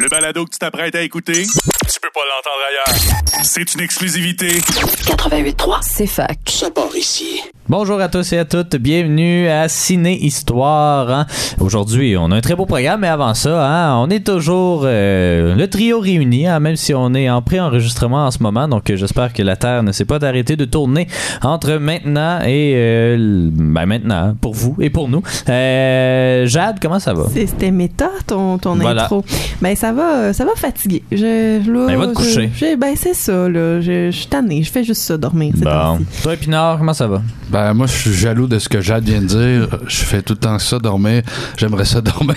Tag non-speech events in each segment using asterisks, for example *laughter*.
Le balado que tu t'apprêtes à écouter, tu peux pas l'entendre ailleurs. C'est une exclusivité. 88.3. C'est fac. Ça part ici. Bonjour à tous et à toutes, bienvenue à Ciné Histoire. hein. Aujourd'hui, on a un très beau programme, mais avant ça, hein, on est toujours euh, le trio réuni, hein, même si on est en pré-enregistrement en ce moment. Donc, euh, j'espère que la Terre ne s'est pas arrêtée de tourner entre maintenant et euh, ben maintenant pour vous et pour nous. Euh, Jade, comment ça va? C'était méta ton, ton Voilà. intro. Ben ça va, ça va fatiguer. Je, là, Ben, va te je- coucher. ben c'est ça là. Je, je suis tannée. Je fais juste ça dormir. Bon. Toi, Pinard, comment ça va? Ben, moi, je suis jaloux de ce que Jade vient de dire. Je fais tout le temps ça, dormir. J'aimerais ça *laughs* dormir.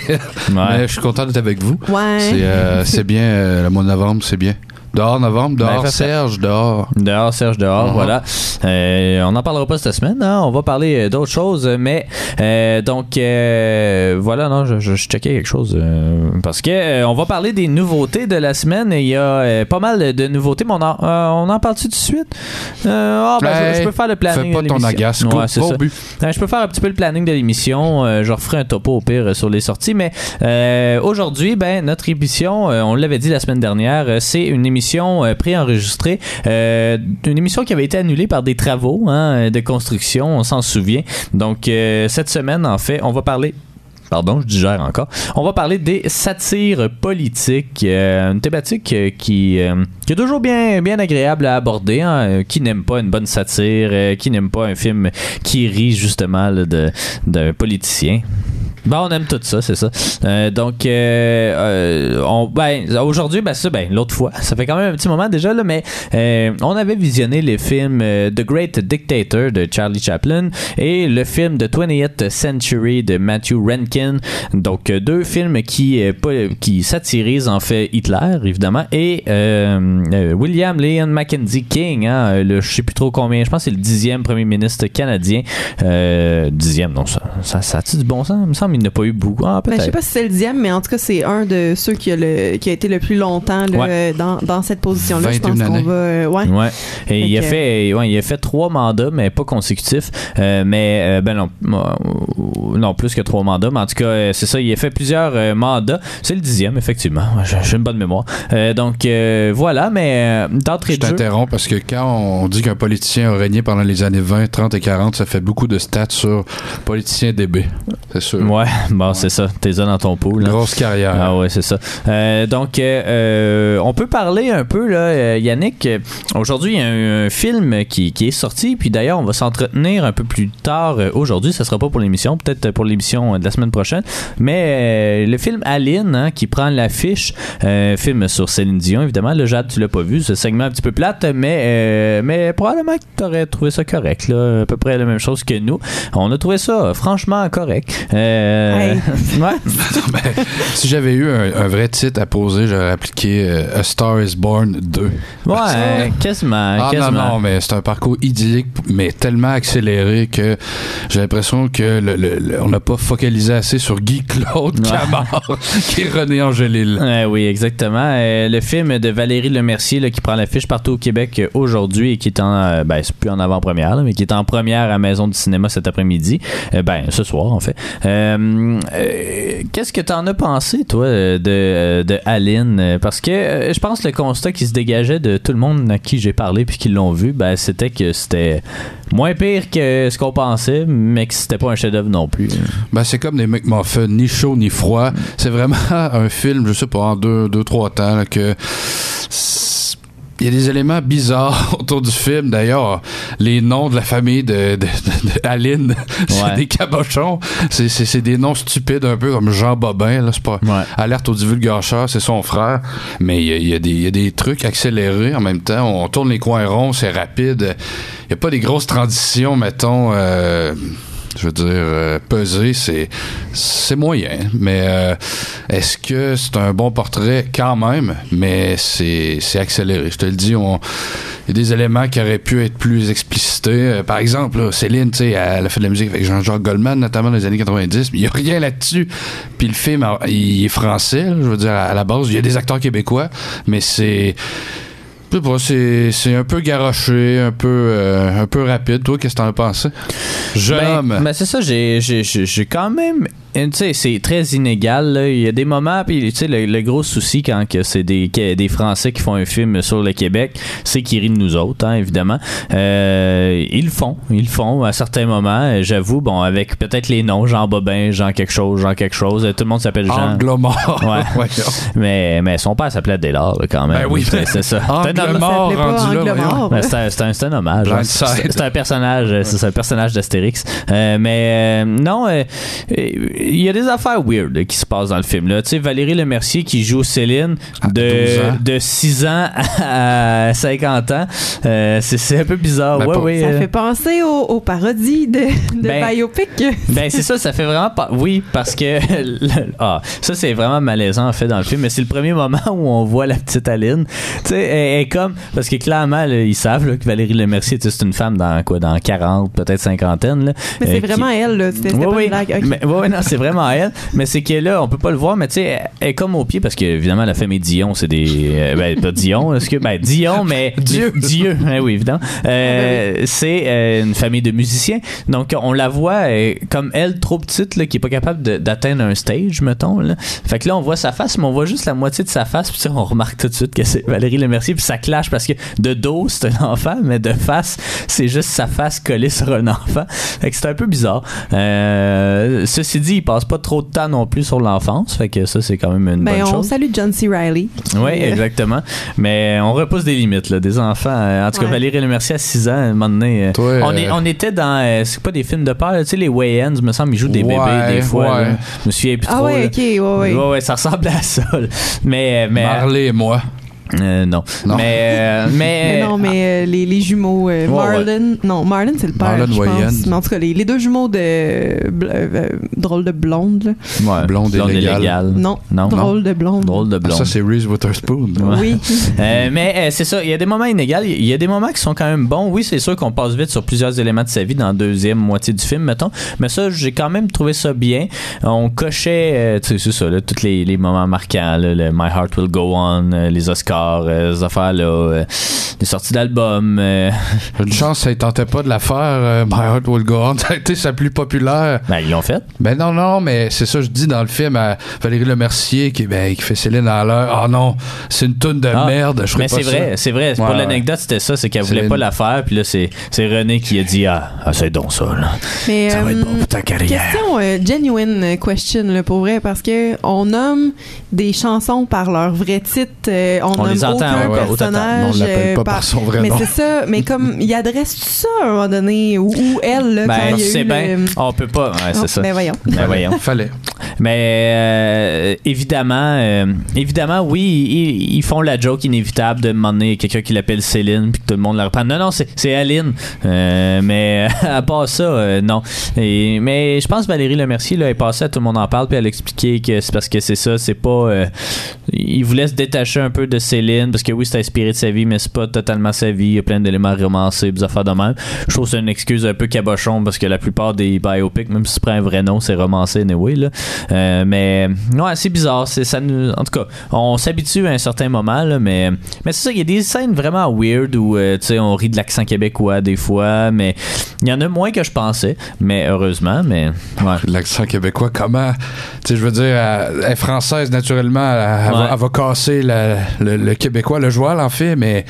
Mais je suis content d'être avec vous. Ouais. C'est euh, c'est bien, euh, le mois de novembre, c'est bien. Dehors, novembre, Ben, dehors, ça. Serge, dehors. Dehors, Serge dehors, Mhm. voilà. Euh, on n'en parlera pas cette semaine, hein. on va parler euh, d'autres choses, mais euh, donc euh, voilà, non, je, je, je checkais quelque chose parce que on va parler des nouveautés de la semaine. Il y a pas mal de nouveautés, mais on en, on en parle-tu tout de suite? Ah, ben, je- je, peux faire le planning. Fais pas de ton agace. Ouais, c'est ça. but. Euh, je peux faire un petit peu le planning de l'émission. Je referai un topo au pire sur les sorties. Mais aujourd'hui, ben, notre émission, on l'avait dit la semaine dernière, c'est une émission euh, préenregistrée. Euh, une émission qui avait été annulée par des travaux hein, de construction, on s'en souvient. Donc, euh, cette semaine, en fait, on va parler Pardon, je digère encore. On va parler des satires politiques, euh, une thématique euh, qui, est toujours bien, bien agréable à aborder. hein. Qui n'aime pas une bonne satire, qui n'aime pas un film qui rit justement d'un politicien. Bon, on aime tout ça, c'est ça. Euh, donc, euh, euh, on, ben, aujourd'hui, ben ça, ben l'autre fois, ça fait quand même un petit moment déjà là, mais euh, on avait visionné les films euh, The Great Dictator de Charlie Chaplin et le film The 20th Century de Matthew Rankin. Donc, deux films qui qui satirisent en fait Hitler évidemment et William Lyon Mackenzie King, hein, le je sais plus trop combien, je pense que c'est le dixième premier ministre canadien. Dixième, non ça, ça, ça a-tu du bon sens? Il me semble qu'il n'a pas eu beaucoup. Ah, Ben, peut-être. je sais pas si c'est le dixième, mais en tout cas, c'est un de ceux qui a, le, qui a été le plus longtemps là, Ouais. dans, dans cette position-là. Je pense 21 qu'on va. euh, ouais. Ouais. Et il a fait, ouais, il a fait trois mandats, mais pas consécutifs. Euh, mais euh, ben non, euh, non plus que trois mandats. Mais en tout cas, euh, c'est ça. Il a fait plusieurs euh, mandats. C'est le dixième, effectivement. J'ai une bonne mémoire. Euh, donc euh, voilà. Mais euh, d'entrée Je de jeu. t'interromps parce que quand on dit qu'un politicien a régné pendant les années 20, 30 et 40, ça fait beaucoup de stats sur politicien DB. C'est sûr. Ouais. *laughs* Bon, c'est ça. T'es dans ton pool. là. Grosse carrière. Ah ouais, c'est ça. Euh, donc, euh, euh, on peut parler un peu, là, Yannick. Aujourd'hui, il y a un, un film qui, qui est sorti, puis d'ailleurs, on va s'entretenir un peu plus tard aujourd'hui. Ça sera pas pour l'émission, peut-être pour l'émission de la semaine prochaine. Mais euh, le film Aline, hein, qui prend l'affiche, film sur Céline Dion, évidemment. Le Jade, tu l'as pas vu, ce segment un petit peu plate, mais, euh, mais probablement que tu aurais trouvé ça correct, là, à peu près la même chose que nous. On a trouvé ça franchement correct. Euh, Hey. *laughs* ouais. *laughs* Ben, si j'avais eu un, un vrai titre à poser, j'aurais appliqué euh, A Star is Born 2. Ouais, quasiment. Ah quasiment. non, non, mais c'est un parcours idyllique, mais tellement accéléré que j'ai l'impression que le- le- le- on n'a pas focalisé assez sur Guy Claude Ouais. Camard, *laughs* qui est René Angélil. Ouais, oui, exactement. Euh, le film de Valérie Lemercier là, qui prend l'affiche partout au Québec euh, aujourd'hui et qui est en, euh, ben, c'est plus en avant-première, mais qui est en première à Maison du cinéma cet après-midi. Euh, ben, ce soir, en fait. Euh, euh, Qu'est-ce que t'en as pensé, toi, euh, de, euh, de Aline? Euh, Parce que euh, je pense que le constat qui se dégageait de tout le monde à qui j'ai parlé puis qui l'ont vu, ben, c'était que c'était moins pire que ce qu'on pensait, mais que c'était pas un chef-d'œuvre non plus. Ben, c'est comme des McMuffins, ni chaud ni froid. C'est vraiment *laughs* un film, je sais pas, en deux, deux trois temps, que il y a des éléments bizarres *laughs* autour du film. D'ailleurs, les noms de la famille de, de, de- de Aline, *laughs* c'est Ouais. des cabochons. C'est, des noms stupides, un peu comme Jean Bobin. Là, c'est pas Ouais. alerte au divulgateur, c'est son frère. Mais il y a, il y a des, il y a des trucs accélérés en même temps. On tourne les coins ronds, c'est rapide. Il n'y a pas des grosses transitions, mettons. euh, je veux dire, euh, peser, c'est c'est moyen. Mais euh, est-ce que c'est un bon portrait? Quand même? Mais c'est c'est accéléré. Je te le dis, on il y a des éléments qui auraient pu être plus explicités. Euh, par exemple, Céline, tu sais, elle a fait de la musique avec Jean-Jacques Goldman, notamment dans les années 90, mais il n'y a rien là-dessus. Puis le film, il est français, je veux dire, à la base, il y a des acteurs québécois, mais c'est je sais pas, c'est un peu garoché, un peu euh, un peu rapide. Toi, qu'est-ce que t'en as pensé? Jeune Ben, homme. ben, c'est ça, j'ai quand même tu sais, c'est très inégal. là. Il y a des moments, puis tu sais, le, le gros souci quand que c'est des, que des Français qui font un film sur le Québec, c'est qu'ils rient de nous autres, hein, évidemment. Euh, ils le font, ils le font à certains moments. euh, J'avoue, bon, avec peut-être les noms, Jean Bobin, Jean quelque chose, Jean quelque chose. euh, Tout le monde s'appelle Jean. Angle-mort. Ouais. *laughs* Mais, mais son père s'appelait Délard, là, quand même. Ben oui. c'est c'est ça. Pas rendu là. Ben, c'est un, c'est un- hommage. hein. C'est un personnage, euh, c'est un personnage d'Astérix. Euh, mais euh, non, euh, euh, il y a des affaires weird euh, qui se passent dans le film. Là. Tu sais, Valérie Lemercier qui joue Céline À 12 de, ans. de 6 ans *laughs* à 50 ans. Euh, c'est c'est un peu bizarre. Ben, ouais, Ça euh, fait penser aux, aux parodies de, de Ben, biopic. Ben c'est ça, ça fait vraiment pas. Oui, parce que *laughs* ah, ça c'est vraiment malaisant en fait dans le film, mais c'est le premier moment où on voit la petite Aline. Tu sais, elle, elle est comme parce que clairement là, ils savent là, que Valérie Lemercier, tu sais, c'est une femme dans quoi, dans 40, peut-être cinquantaine. Là, Mais euh, c'est qui- vraiment elle, là. C'était c'était oui, pas oui. une blague. Ok. Mais, ouais, ouais, non, c'est vraiment elle. Mais c'est que là, on peut pas le voir, mais tu sais, elle- elle est comme au pied parce que évidemment la famille Dion, c'est des. euh, ben, pas Dion, est-ce que. Ben, Dion, mais. *laughs* Dieu. *laughs* Dieu, hein, oui, évidemment. Euh, Ah, ben C'est euh, une famille de musiciens. Donc, on la voit euh, comme elle, trop petite, là, qui est pas capable d'atteindre un stage, mettons. Là. Fait que là, on voit sa face, mais on voit juste la moitié de sa face, puis on remarque tout de suite que c'est Valérie Lemercier, puis ça clash parce que de dos, c'est un enfant, mais de face, c'est juste sa face collée sur un *laughs* enfant. Fait que c'est un peu bizarre. Ceci dit, il passe pas trop de temps non plus sur l'enfance, fait que ça, c'est quand même une Ben, bonne on chose. salue John C. Riley. Oui, Euh, *laughs* exactement. Mais on repousse des limites, là, des enfants. Euh, En tout cas, Ouais. Valérie Lemercier à 6 ans, à un moment donné, euh, Toi, on, euh, est, on était dans, euh, c'est pas des films de peur, tu sais, les Wayans, me semble, ils jouent des Ouais, bébés des fois. ouais. là. Je me souviens plus Ah trop. ouais, ok, ouais, ouais. Ouais, ouais, ça ressemble à ça. là. Mais, mais Marley et moi. Euh, non. Non. Mais, euh, *laughs* mais, Mais non, mais euh, les, les jumeaux euh, Ouais, Marlon, non, Marlon c'est le père, Marlon je Wayans. pense. Mais en tout cas, les, les deux jumeaux de euh, drôle de blonde, là. ouais, Blonde illégale. Non, Non. drôle de blonde. Drôle de Ah, blonde. ça, c'est Reese Witherspoon. Ouais. Oui. *laughs* Euh, mais euh, c'est ça, il y a des moments inégaux, il y a des moments qui sont quand même bons. Oui, c'est sûr qu'on passe vite sur plusieurs éléments de sa vie dans la deuxième moitié du film, mettons. Mais ça, j'ai quand même trouvé ça bien. On cochait, euh, tu sais, c'est ça, là, tous les, les moments marquants, là, le My Heart Will Go On, euh, les Oscars, euh, ces affaires-là, euh, les sorties d'albums. euh, *laughs* Une chance, ça ne tentait pas de la faire. euh, My Heart Will Go On. *laughs* Ça a été sa plus populaire. ben, ils l'ont fait. Ben non, non, mais c'est ça, je dis dans le film à Valérie Lemercier qui, ben, qui fait Céline à l'heure. Ah non, c'est une toune de Ah, merde. Je Mais pas c'est ça. vrai, c'est vrai. Pour Ouais, l'anecdote, c'était ça, c'est qu'elle voulait pas la faire, puis là, c'est, c'est René qui a dit Ah, ah c'est donc ça, là. Mais, Ça va être bon pour ta carrière. Question euh, genuine question là, pour vrai parce que on nomme des chansons par leur vrai titre, euh, on, On nomme les entend, aucun ouais, ouais, personnage. On l'appelle euh, pas par son vrai mais nom. c'est ça, mais comme il adresse tout ça à un moment donné ou, ou elle là, quand Ben, il y a c'est eu bien. le... On peut pas. Ouais, Oh, c'est ça. Ben voyons. Ben, voyons. Fallait. Mais euh, évidemment, euh, évidemment, oui, ils, ils font la joke inévitable de demander quelqu'un qui l'appelle Céline puis que tout le monde la reprend. Non, non, c'est, c'est Aline. Euh, mais *laughs* à part ça, euh, non. Et, mais je pense que Valérie Lemercier là, est passée à tout le monde en parle puis elle a expliqué que c'est parce que c'est ça, c'est pas. euh, il voulait se détacher un peu de Céline parce que oui, c'est inspiré de sa vie, mais c'est pas totalement sa vie. Il y a plein d'éléments romancés, des affaires de même. Je trouve que c'est une excuse un peu cabochon parce que la plupart des biopics, même si tu prends un vrai nom, c'est romancé anyway, là. Euh, mais ouais, c'est bizarre. C'est, ça nous, en tout cas, on s'habitue à un certain moment, là, mais, mais c'est ça, il y a des scènes vraiment weird où euh, tu sais, on rit de l'accent québécois des fois, mais il y en a moins que je pensais, mais heureusement, mais ouais. L'accent québécois, comment Tu sais, je veux dire, elle, elle est française naturellement, elle, elle Ouais. va, elle va casser la- le, le québécois, le joueur en fait, mais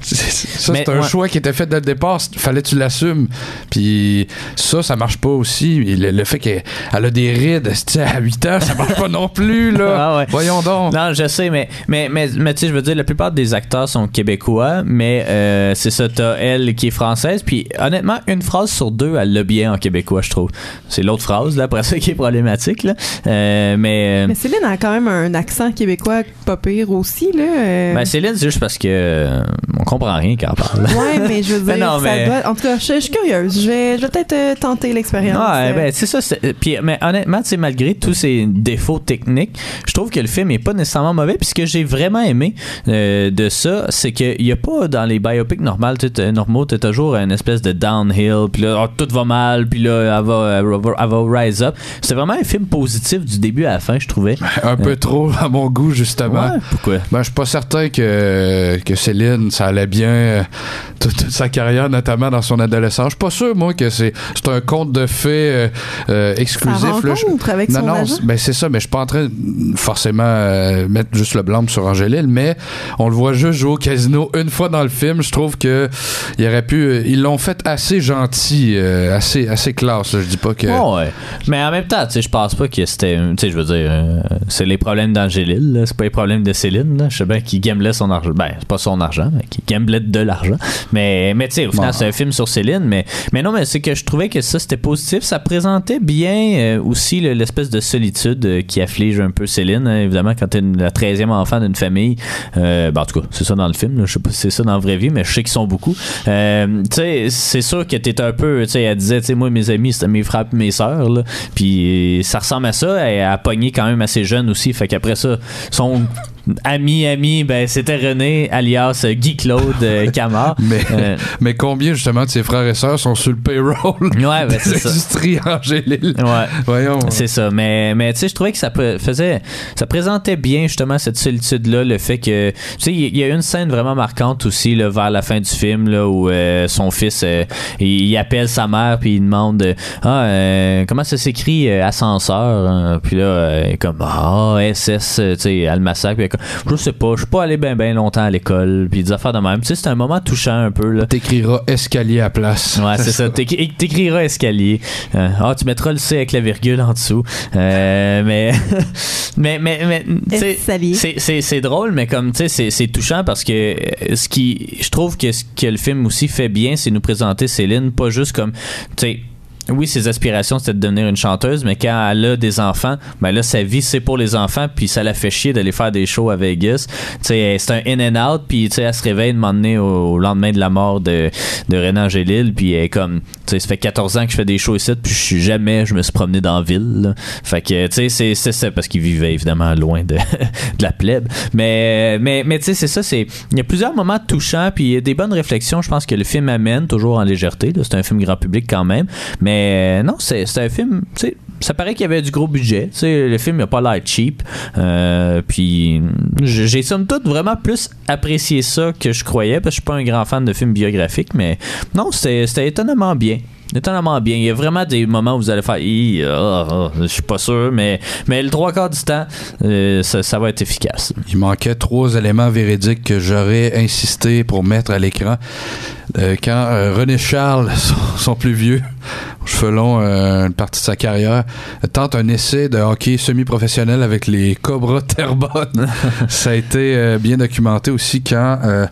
c'est- ça, c'est un ouais. choix qui était fait dès le départ. Fallait que tu l'assumes. Puis ça, ça marche pas aussi. Le, le fait qu'elle elle a des rides à 8 ans, ça marche pas non plus, là. *laughs* Ah ouais. Voyons donc. Non, je sais, mais, mais, mais, mais tu sais, je veux dire, la plupart des acteurs sont québécois, mais euh, c'est ça, t'as elle qui est française, puis honnêtement, une phrase sur deux, elle l'a bien en québécois, je trouve. C'est l'autre phrase, là, après *laughs* ça, qui est problématique, là. Euh, mais... euh, Mais Céline a quand même un accent québécois pas pire aussi là. Euh. ben, Céline, c'est juste parce que euh, comprend rien quand elle parle. Ouais, mais je veux *laughs* dire, non, ça doit- en tout cas, je, je suis curieuse. Je vais, je vais peut-être euh, tenter l'expérience. Ouais, euh. ben, c'est ça. c'est- Puis, mais honnêtement, tu sais, malgré tous ces défauts techniques, je trouve que le film est pas nécessairement mauvais. Puis ce que j'ai vraiment aimé euh, de ça, c'est qu'il y a pas dans les biopics normales, tu normaux, t'as toujours une espèce de downhill. Puis là, oh, tout va mal. Puis là, elle va, elle va, elle va rise up. C'est vraiment un film positif du début à la fin, je trouvais. Un peu trop à mon goût, justement. Ouais, pourquoi? Ben, je suis pas certain que, que Céline, ça allait bien euh, toute, toute sa carrière, notamment dans son adolescence. Je suis pas sûr, moi, que c'est c'est un conte de fées euh, euh, exclusif. Là. Je- avec non, son non, ben c'est ça, mais je suis pas en train de forcément euh, mettre juste le blâme sur Angélil, mais on le voit juste jouer au casino une fois dans le film. Je trouve que il aurait pu, euh, ils l'ont fait assez gentil, euh, assez assez classe. là. Je dis pas que. Ouais. Mais en même temps, tu sais, je pense pas que c'était. Tu sais, je veux dire, euh, c'est les problèmes d'Angélil, c'est pas les problèmes de Céline. Là. Je sais bien qu'il gamblait son argent. Ben, c'est pas son argent, mais qu'il gamblait de l'argent. Mais, mais tu sais, au final, c'est un film sur Céline. Mais, mais non, mais c'est que je trouvais que ça, c'était positif. Ça présentait bien euh, aussi le- l'espèce de solitude euh, qui afflige un peu Céline. hein. Évidemment, quand t'es la 13e enfant d'une famille, euh, ben, en tout cas, c'est ça dans le film. Je sais pas si c'est ça dans la vraie vie, mais je sais qu'ils sont beaucoup. Euh, tu sais, c'est sûr que t'es un peu. Tu sais, elle disait, tu sais, moi, mes amis, c'était mes frères et mes sœurs. là. Puis euh, ça ressemble à ça. Elle a pogné quand même assez jeune aussi. Fait qu'après ça, son ami, ami, ben, c'était René, alias euh, Guy Claude euh, *laughs* Camard. Mais, Euh, mais combien justement de ses frères et sœurs sont sur le payroll Ouais, ben, c'est ça. l'industrie Angélil? Ouais. Voyons. C'est ça, mais, mais tu sais, je trouvais que ça faisait, ça présentait bien justement cette solitude-là, le fait que, tu sais, il y a une scène vraiment marquante aussi, là, vers la fin du film, là, où euh, son fils, euh, il, il appelle sa mère, puis il demande, ah, euh, comment ça s'écrit ascenseur, hein? puis là, comme, ah, SS, euh, tu sais, massacre, puis je sais pas, je suis pas allé bien, bien longtemps à l'école, puis des affaires de même, tu sais, c'est un moment touchant un peu, là. T'écriras escalier à place. Ouais, c'est ça. *laughs* T'écri- T'écriras escalier. Euh, Ah, tu mettras le C avec la virgule en dessous. Euh, mais, *laughs* mais, mais, mais, c'est, c'est, c'est drôle, mais comme, tu sais, c'est, c'est touchant parce que euh, ce qui, je trouve que ce que le film aussi fait bien, c'est nous présenter Céline pas juste comme, tu sais, oui, ses aspirations, c'était de devenir une chanteuse, mais quand elle a des enfants, ben là, sa vie, c'est pour les enfants, puis ça la fait chier d'aller faire des shows à Vegas. C'est un in and out, puis elle se réveille de m'emmener au, lendemain de la mort de, de René Angélil, puis elle est comme, ça fait 14 ans que je fais des shows ici, puis je suis jamais, je me suis promené dans la ville, là. Fait que, tu sais, c'est, ça, parce qu'il vivait évidemment loin de, *laughs* de la plèbe. Mais, mais, mais tu sais, c'est ça, c'est, il y a plusieurs moments touchants, puis il y a des bonnes réflexions, je pense que le film amène, toujours en légèreté. C'est un film grand public quand même. Mais euh, non, c'est un film, ça paraît qu'il y avait du gros budget. Le film n'a pas l'air cheap. Euh, puis j- j'ai somme toute vraiment plus apprécié ça que je croyais, parce que je suis pas un grand fan de films biographiques, mais non, c'était étonnamment bien. Étonnamment bien. Il y a vraiment des moments où vous allez faire ah, ah, je suis pas sûr, mais, mais le trois quarts du temps, euh, ça, va être efficace. Il manquait trois éléments véridiques que j'aurais insisté pour mettre à l'écran. Quand René Charles, *laughs* son, son plus vieux, cheveux longs, euh, une partie de sa carrière, tente un essai de hockey semi-professionnel avec les Cobras *laughs* Terrebonne. *laughs* Ça a été euh, bien documenté aussi quand, euh,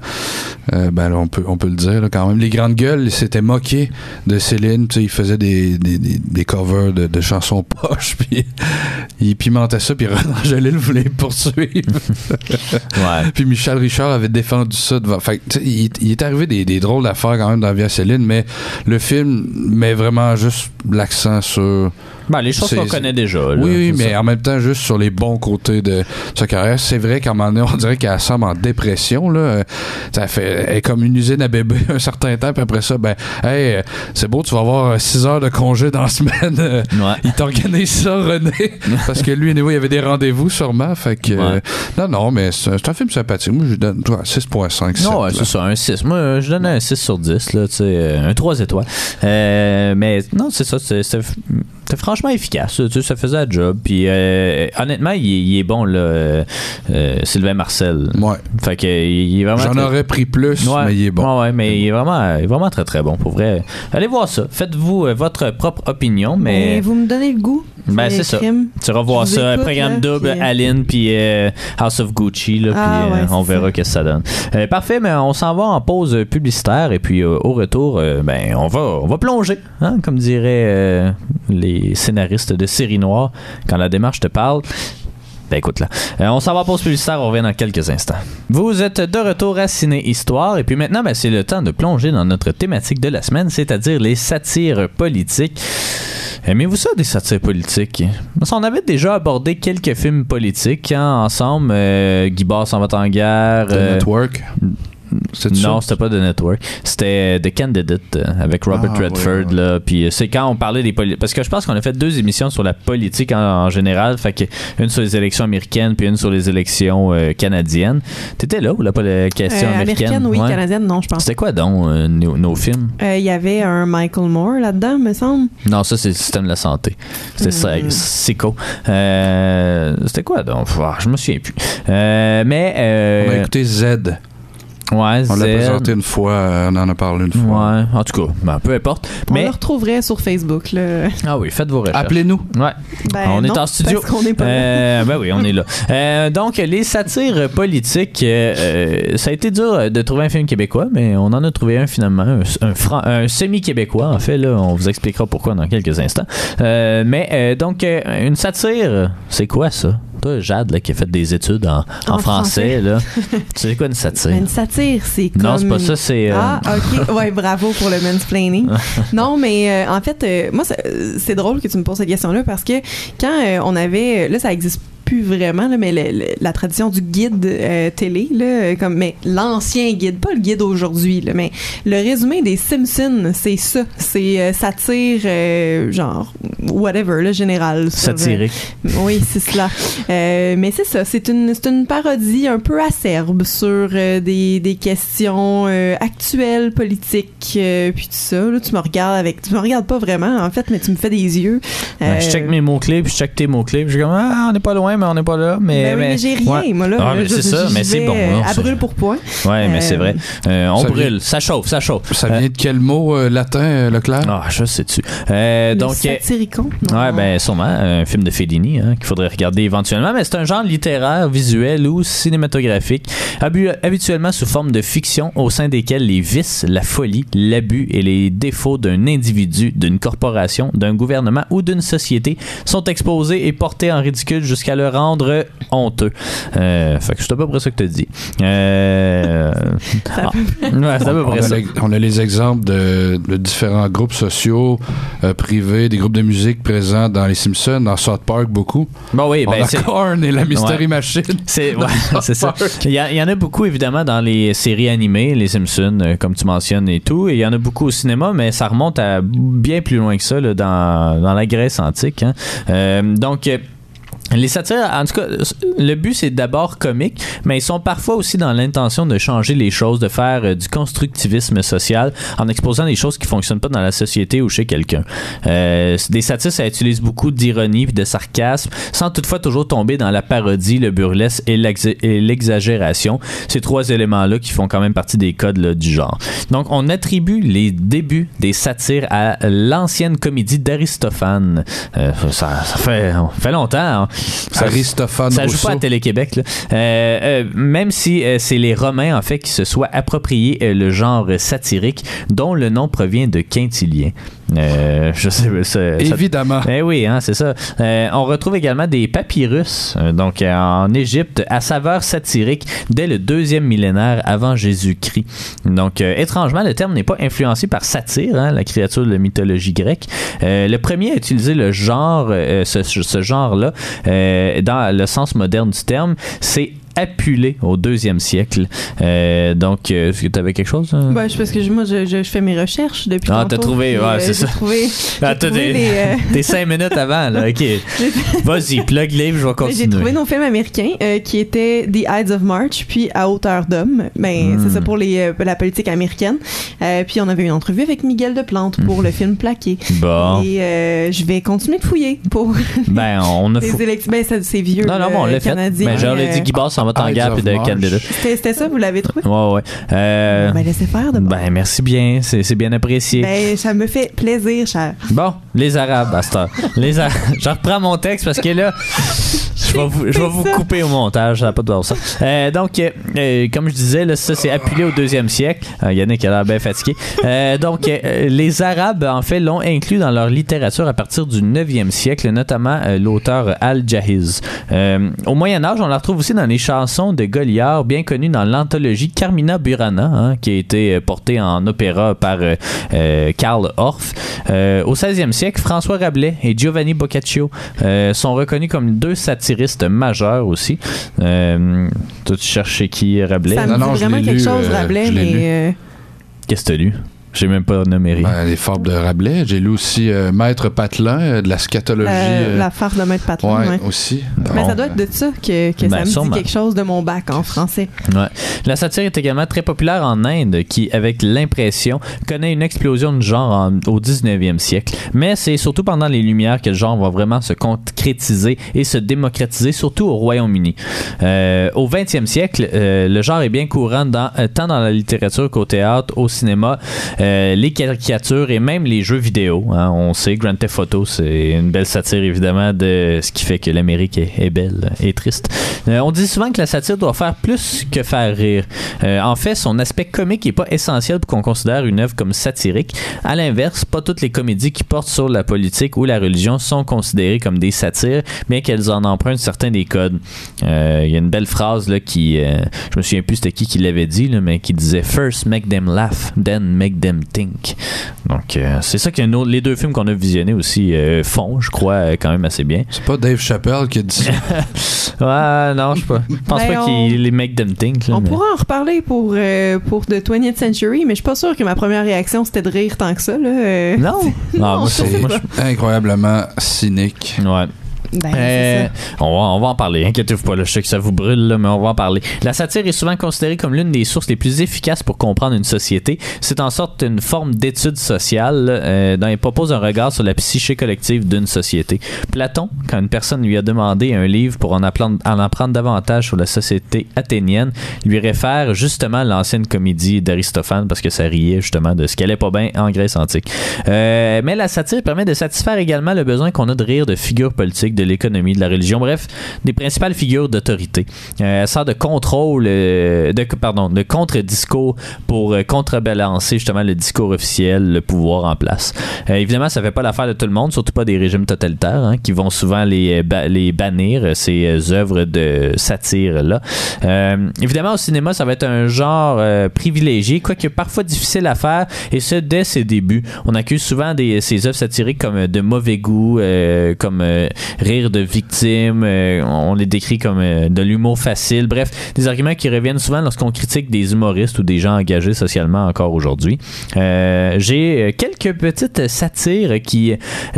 euh, ben là, on peut, on peut le dire là, quand même, les grandes gueules s'étaient moqués de Céline. Ils faisaient des, des, des, des covers de, de chansons poches, *laughs* puis ils pimentaient ça, puis René Angélil voulait poursuivre. Ouais. Puis Michel Richard avait défendu ça devant. Fait il est arrivé des, des drôles d'affaires quand même dans la vie à Céline, mais le film met vraiment juste l'accent sur. Ben, les choses qu'on connaît déjà. là, oui, mais ça. en même temps, juste sur les bons côtés de sa carrière. C'est vrai qu'à un moment donné, on dirait qu'elle semble en dépression, là. Ça fait, elle est comme une usine à bébé *laughs* un certain temps, puis après ça, ben, hey, c'est beau, tu vas avoir 6 heures de congé dans la semaine. *laughs* Ouais. Il t'organise ça, René. *laughs* Parce que lui, anyway, il y avait des rendez-vous sûrement. Fait que, euh, non, non, mais c'est un, film sympathique. Moi, je lui donne toi, 6.5. Non, ouais, c'est ça, un 6. Moi, euh, je donne un 6 sur 10, là, euh, un 3 étoiles. Euh, mais non, c'est ça, c'est c'était franchement efficace. Tu sais, ça faisait un job. Puis euh, honnêtement, il, est- il est bon, là, euh, euh, Sylvain Marcel. Ouais. Fait que il, est vraiment. J'en très- aurais pris plus, Ouais, mais il est bon. Ouais, ouais, mais il est vraiment, il est vraiment très très bon pour vrai. Allez voir ça. Faites-vous euh, votre propre opinion, mais vous me donnez le goût. Ben, Les c'est ça. tu vas voir Je vous ça. écoute, programme là, double, puis, Aline, puis euh, House of Gucci, là, puis Ah, euh, ouais, on verra ce que ça donne. Euh, parfait, mais on s'en va en pause publicitaire et puis euh, au retour, euh, ben on va, on va plonger, hein, comme diraient euh, les scénaristes de séries noires quand la démarche te parle. Ben écoute là. Euh, on s'en va en pause publicitaire, on revient dans quelques instants. Vous êtes de retour à Ciné Histoire et puis maintenant ben, c'est le temps de plonger dans notre thématique de la semaine, c'est-à-dire les satires politiques. Aimez-vous ça des satires politiques? Parce qu'on avait déjà abordé quelques films politiques hein, ensemble. Euh, Guy Barre s'en va en guerre. The euh, Network. Non, c'était pas The Network. C'était The Candidate euh, avec Robert Ah, Redford. ouais, ouais. Là, puis euh, c'est quand on parlait des politiques. Parce que je pense qu'on a fait deux émissions sur la politique en, en général. Fait que une sur les élections américaines puis une sur les élections euh, canadiennes. T'étais là ou la, la question Euh, américaine? américaine, oui, Ouais. canadienne, non, je pense. C'était quoi donc euh, nos, nos films? Euh, Il y avait un Michael Moore là-dedans, me semble. Non, ça c'est le système de la santé. C'était ça, Hmm. Sico. Euh, C'était quoi donc? Ah, je me souviens plus. Euh, mais euh, On a écouté Z. ouais, On l'a présenté une fois, euh, on en a parlé une fois. Ouais, en tout cas, ben, peu importe. On Mais le retrouverait sur Facebook. Là. *laughs* ah oui, faites vos recherches. Appelez-nous. Ouais. Ben, on est en studio. Parce qu'on n'est pas là. Euh, ben oui, on est là. *laughs* Euh, donc, les satires politiques, euh, ça a été dur de trouver un film québécois, mais on en a trouvé un finalement, un, un fran- un semi-québécois. En fait, là, on vous expliquera pourquoi dans quelques instants. Euh, mais euh, donc, une satire, c'est quoi ça? Toi, Jade, là, qui a fait des études en, en En français, français. là. *laughs* tu sais quoi une satire? Ben, une satire, c'est comme. Non, c'est pas ça, c'est. euh, Ah, ok. *laughs* Ouais, bravo pour le mansplaining. *laughs* non, mais euh, en fait, euh, moi, c'est drôle que tu me poses cette question-là parce que quand on avait. Là, ça existe plus vraiment, là, mais le- le- la tradition du guide euh, télé, là, euh, comme, mais l'ancien guide, pas le guide aujourd'hui, mais le résumé des Simpsons, c'est ça. C'est euh, satire, euh, genre, whatever, là, général. satirique. oui, c'est cela. Mais c'est ça, c'est une, une parodie un peu acerbe sur des, des questions actuelles, politiques, puis tout ça. Là, tu me regardes avec... Tu me regardes pas vraiment, en fait, mais tu me fais des yeux. Ben, je check mes mots-clés, puis je check tes mots-clés, puis je suis comme, ah, on n'est pas loin, mais on n'est pas là. Mais, ben oui, mais j'ai rien, ouais. moi, là. Ah, Là, c'est ça, mais c'est bon, euh, non, à c'est- brûle pour point. Ouais, mais Euh, c'est vrai. Euh, on ça brûle, vient- ça chauffe, ça chauffe. Ça Euh, vient de quel mot euh, latin, euh, Leclerc? Ah, je sais-tu. Euh, donc, euh, ouais, ben sûrement un film de Fellini hein, qu'il faudrait regarder éventuellement, mais c'est un genre littéraire, visuel ou cinématographique, habituellement sous forme de fiction au sein desquels les vices, la folie, l'abus et les défauts d'un individu, d'une corporation, d'un gouvernement ou d'une société sont exposés et portés en ridicule jusqu'à le rendre honteux. Euh, fait que c'est à peu près ça que tu dis. Euh, ah, *laughs* ouais, c'est à peu On près a, ça. on a les exemples de, de différents groupes sociaux euh, privés, des groupes de musique présents dans les Simpsons, dans South Park beaucoup. Bon oui, on ben a c'est Korn et la Mystery Ouais. Machine. C'est ouais, *laughs* ça. Il y, a- il y en a beaucoup évidemment dans les séries animées, les Simpsons, euh, comme tu mentionnes et tout. Et il y en a beaucoup au cinéma, mais ça remonte à bien plus loin que ça là, dans, dans la Grèce antique. hein. Euh, donc euh, les satires, en tout cas, le but c'est d'abord comique, mais ils sont parfois aussi dans l'intention de changer les choses, de faire euh, du constructivisme social en exposant des choses qui fonctionnent pas dans la société ou chez quelqu'un. Euh, des satires, ça utilise beaucoup d'ironie puis de sarcasme, sans toutefois toujours tomber dans la parodie, le burlesque et l'ex- et l'exagération. Ces trois éléments-là qui font quand même partie des codes du genre. Donc, on attribue les débuts des satires à l'ancienne comédie d'Aristophane. Euh, ça, fait, fait longtemps. hein. Ça- Aristophane ça joue Rousseau. pas à Télé-Québec. Euh, euh, même si euh, c'est les Romains, en fait, qui se soient appropriés le genre satirique, dont le nom provient de Quintilien. Euh, je sais, ça- ça- Évidemment. eh oui, hein, c'est ça. Euh, on retrouve également des papyrus, euh, donc en Égypte, à saveur satirique dès le deuxième millénaire avant Jésus-Christ. Donc, étrangement, le terme n'est pas influencé par satire, hein, la créature de la mythologie grecque. Le premier à utiliser le genre, ce, ce genre-là, dans le sens moderne du terme, c'est Apulé au deuxième siècle. Euh, donc, euh, est-ce que tu avais quelque chose? hein? Ben, je- parce que je- moi, je, je, fais mes recherches depuis Ah, t'as trouvé, ouais, euh, c'est j'ai ça. Trouvé, *laughs* Ah, j'ai t'as trouvé des- les, euh, *laughs* T'es cinq minutes avant, là. OK. Vas-y, plug live, je vais J'ai continuer. trouvé nos films américains euh, qui étaient The Ides of March puis À hauteur d'homme. Ben, Hmm. c'est ça pour les, la politique américaine. Puis on avait une entrevue avec Miguel de Plante pour le film Plaqué. Bon. Et je vais continuer de fouiller pour Ben, on a *laughs* fou-. Ben, c'est vieux. Non, non, bon, on l'a fait. canadien. Ben, j'aurais dit Guy s'en va gap of et de. C'était ça, vous l'avez trouvé? Ouais, ouais. Euh, Ben, laissez faire de ben, merci bien. C'est c'est bien apprécié. Ben, ça me fait plaisir, cher. Bon, les Arabes, à cette heure. Les Arabes. *laughs* Je reprends mon texte parce que là, je vais vous, je vais vous couper au montage. Ça n'a pas de bon sens. Euh, donc, euh, euh, comme je disais, là, ça, c'est appuyé au deuxième siècle. Euh, Yannick a l'air bien fatigué. Euh, donc, les Arabes, en fait, l'ont inclus dans leur littérature à partir du 9e siècle, notamment l'auteur Al-Jahiz. Au Moyen-Âge, on la retrouve aussi dans les chansons de Goliard, bien connues dans l'anthologie Carmina Burana, hein, qui a été portée en opéra par Karl Orff. Au 16e siècle, François Rabelais et Giovanni Boccaccio sont reconnus comme deux satiristes satiriste majeur aussi. Euh, toi, tu cherches chez qui Rabelais? Ça me Non, non, dit je vraiment quelque lu, chose, euh, Rabelais, lu. mais. euh, Qu'est-ce que t'as lu? J'ai même pas nommé rien. Ben, les fables de Rabelais. J'ai lu aussi euh, Maître Patelin, euh, de la scatologie. euh, euh, la farce de Maître Patelin. ouais, ouais. aussi. Mais Bon, ça doit être de ça que, que Ben, ça me sûrement. dit quelque chose de mon bac en français. Ouais. La satire est également très populaire en Inde, qui, avec l'impression, connaît une explosion de genre en- au 19e siècle. Mais c'est surtout pendant les Lumières que le genre va vraiment se concrétiser et se démocratiser, surtout au Royaume-Uni. Euh, au 20e siècle, euh, le genre est bien courant dans, euh, tant dans la littérature qu'au théâtre, au cinéma, euh, les caricatures et même les jeux vidéo. hein. On sait, Grand Theft Auto, c'est une belle satire évidemment de ce qui fait que l'Amérique est, belle et triste. Euh, on dit souvent que la satire doit faire plus que faire rire. Euh, en fait, son aspect comique n'est pas essentiel pour qu'on considère une œuvre comme satirique. À l'inverse, pas toutes les comédies qui portent sur la politique ou la religion sont considérées comme des satires, bien qu'elles en empruntent certains des codes. Il y a une belle phrase là, qui, je me souviens plus c'était qui qui l'avait dit, mais qui disait First make them laugh, then make them think. Donc euh, c'est ça que nos- les deux films qu'on a visionnés aussi euh, font, je crois, euh, quand même assez bien. C'est pas Dave Chappelle qui a dit ça. *laughs* Ouais, non, je pense Ben, pas qu'ils les make them think. là, On mais- pourra en reparler pour, euh, pour The 20th Century, mais je suis pas sûre que ma première réaction c'était de rire tant que ça. Là. euh. Non. *laughs* Ah, moi, je c'est- Incroyablement cynique. Ouais. Ben, Euh, on, va, on va en parler, inquiétez-vous pas, là, je sais que ça vous brûle, là, mais on va en parler. La satire est souvent considérée comme l'une des sources les plus efficaces pour comprendre une société. C'est en sorte une forme d'étude sociale euh, dont elle propose un regard sur la psyché collective d'une société. Platon, quand une personne lui a demandé un livre pour en apprendre, en apprendre davantage sur la société athénienne, lui réfère justement l'ancienne comédie d'Aristophane parce que ça riait justement de ce qui allait pas bien en Grèce antique. Euh, mais la satire permet de satisfaire également le besoin qu'on a de rire de figures politiques, de l'économie, de la religion, bref, des principales figures d'autorité. Euh, elle sert de contrôle, euh, de, pardon, de contre-discours pour euh, contrebalancer justement le discours officiel, le pouvoir en place. Évidemment, ça fait pas l'affaire de tout le monde, surtout pas des régimes totalitaires hein, qui vont souvent les, les bannir, ces œuvres de satire-là. Évidemment, au cinéma, ça va être un genre euh, privilégié, quoique parfois difficile à faire, et ce dès ses débuts. On accuse souvent ces œuvres satiriques comme de mauvais goût, comme de victimes, euh, on les décrit comme euh, de l'humour facile, bref, des arguments qui reviennent souvent lorsqu'on critique des humoristes ou des gens engagés socialement encore aujourd'hui. Euh, J'ai quelques petites satires qui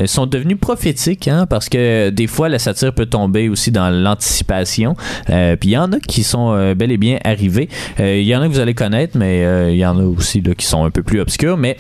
sont devenues prophétiques, hein, parce que des fois la satire peut tomber aussi dans l'anticipation. Puis il y en a qui sont bel et bien arrivés. Il y en a que vous allez connaître, mais il y en a aussi là, qui sont un peu plus obscurs. Mais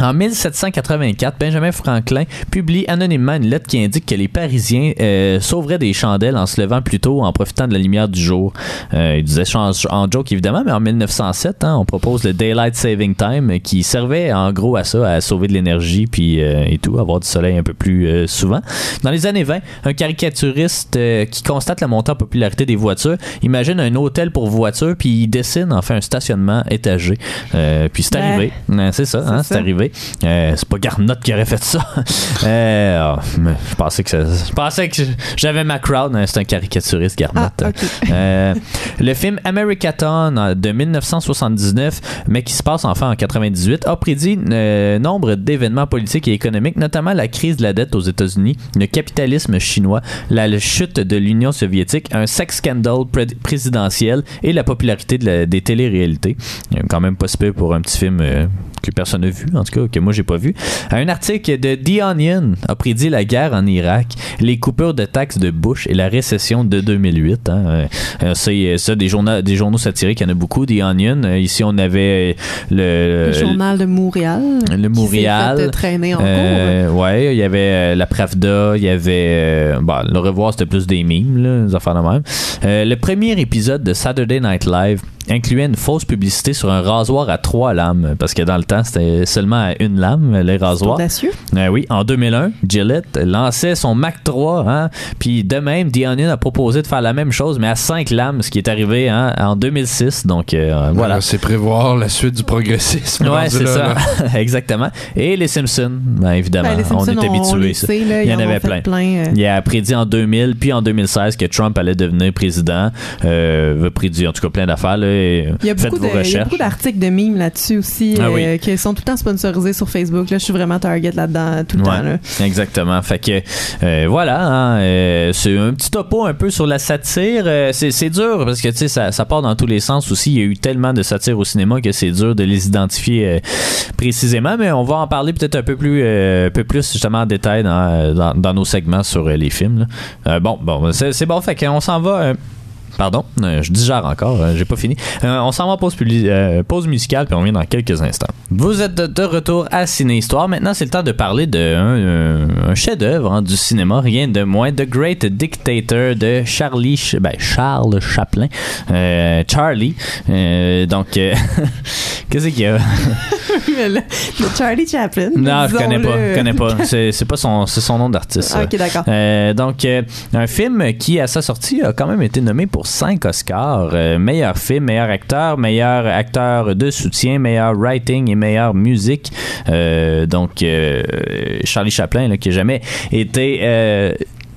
en 1784, Benjamin Franklin publie anonymement une lettre qui indique que les Parisiens euh, sauveraient des chandelles en se levant plus tôt en profitant de la lumière du jour. Euh, il disait ça en, en joke évidemment, mais en 1907, hein, on propose le Daylight Saving Time euh, qui servait en gros à ça, à sauver de l'énergie puis euh, et tout, avoir du soleil un peu plus souvent. Dans les années 20, un caricaturiste qui constate la montée en popularité des voitures imagine un hôtel pour voitures puis il dessine enfin un stationnement étagé. Puis c'est Ouais. arrivé. C'est ça, hein, C'est c'est Euh, c'est pas Garnotte qui aurait fait ça. *laughs* Euh, ah, je pensais que ça- je pensais que j'avais ma crowd. C'est un caricaturiste Ah, Garnotte. ok. Euh, le film Americaton euh, de 1979, mais qui se passe enfin en 98, a prédit euh, nombre d'événements politiques et économiques, notamment la crise de la dette aux États-Unis, le capitalisme chinois, la, chute de l'Union soviétique, un sex scandal pré- présidentiel et la popularité de la- des téléréalités. Quand même pas si peu pour un petit film euh, que personne n'a vu, en tout cas que moi j'ai pas vu. Un article de The Onion a prédit la guerre en Irak, les coupures de taxes de Bush et la récession de 2008. hein. Euh, euh, c'est euh, ça des journaux, des journaux satiriques, il y en a beaucoup. The Onion. Euh, ici on avait le, Le journal de Montréal. le Montréal. euh, traîner en cours. Euh, ouais, il y avait euh, la Pravda, il y avait euh, bon, le revoir c'était plus des mimes, là, des affaires de même. Euh, le premier épisode de Saturday Night Live incluait une fausse publicité sur un rasoir à trois lames parce que dans le temps c'était seulement à une lame les rasoirs. audacieux. Euh, oui, en 2001, Gillette lançait son Mac 3, hein, puis de même, The Onion a proposé de faire la même chose, mais à 5 lames, ce qui est arrivé hein, en 2006. Donc euh, voilà. C'est prévoir la suite du progressisme. Ouais, c'est ça. *laughs* Exactement. Et les Simpsons, ben, évidemment, Ben, les on est habitués. sait, là, Il y en avait plein. euh. Il a prédit en 2000 puis en 2016 que Trump allait devenir président. Euh, il a prédit en tout cas plein d'affaires. Et, Il y a faites beaucoup vos de- il y a recherches. beaucoup d'articles de mimes là-dessus aussi Ah euh, oui. qui sont tout le temps sponsorisés sur Facebook. Là, je suis vraiment target là-dedans tout le temps. là. Exactement. Fait que euh, voilà, hein, euh, c'est un petit topo un peu sur la satire. Euh, c'est, dur parce que tu sais ça, ça part dans tous les sens aussi. Il y a eu tellement de satire au cinéma que c'est dur de les identifier euh, précisément, mais on va en parler peut-être un peu plus, euh, un peu plus justement en détail dans, dans, dans nos segments sur euh, les films. Euh, bon, bon, c'est, c'est bon. Fait qu'on s'en va. Pardon, euh, je digère encore, euh, j'ai pas fini. Euh, on s'en va en pause, euh, musicale, puis on revient dans quelques instants. Vous êtes de, retour à Ciné Histoire. Maintenant, c'est le temps de parler d'un un, chef-d'œuvre hein, du cinéma, rien de moins, The Great Dictator de Charlie, Ch- ben, Charles Chaplin, Charlie. Donc, *laughs* qu'est-ce qu'il y a? *laughs* Le, le Charlie Chaplin. Non, je connais pas, je connais pas. *laughs* C'est pas son, c'est son nom d'artiste. Ah, ok, d'accord. Donc, un film qui, à sa sortie, a quand même été nommé pour 5 Oscars. Euh, meilleur film, meilleur acteur, meilleur acteur de soutien, meilleur writing et meilleure musique. Euh, donc, euh, Charlie Chaplin, là, qui n'a jamais été...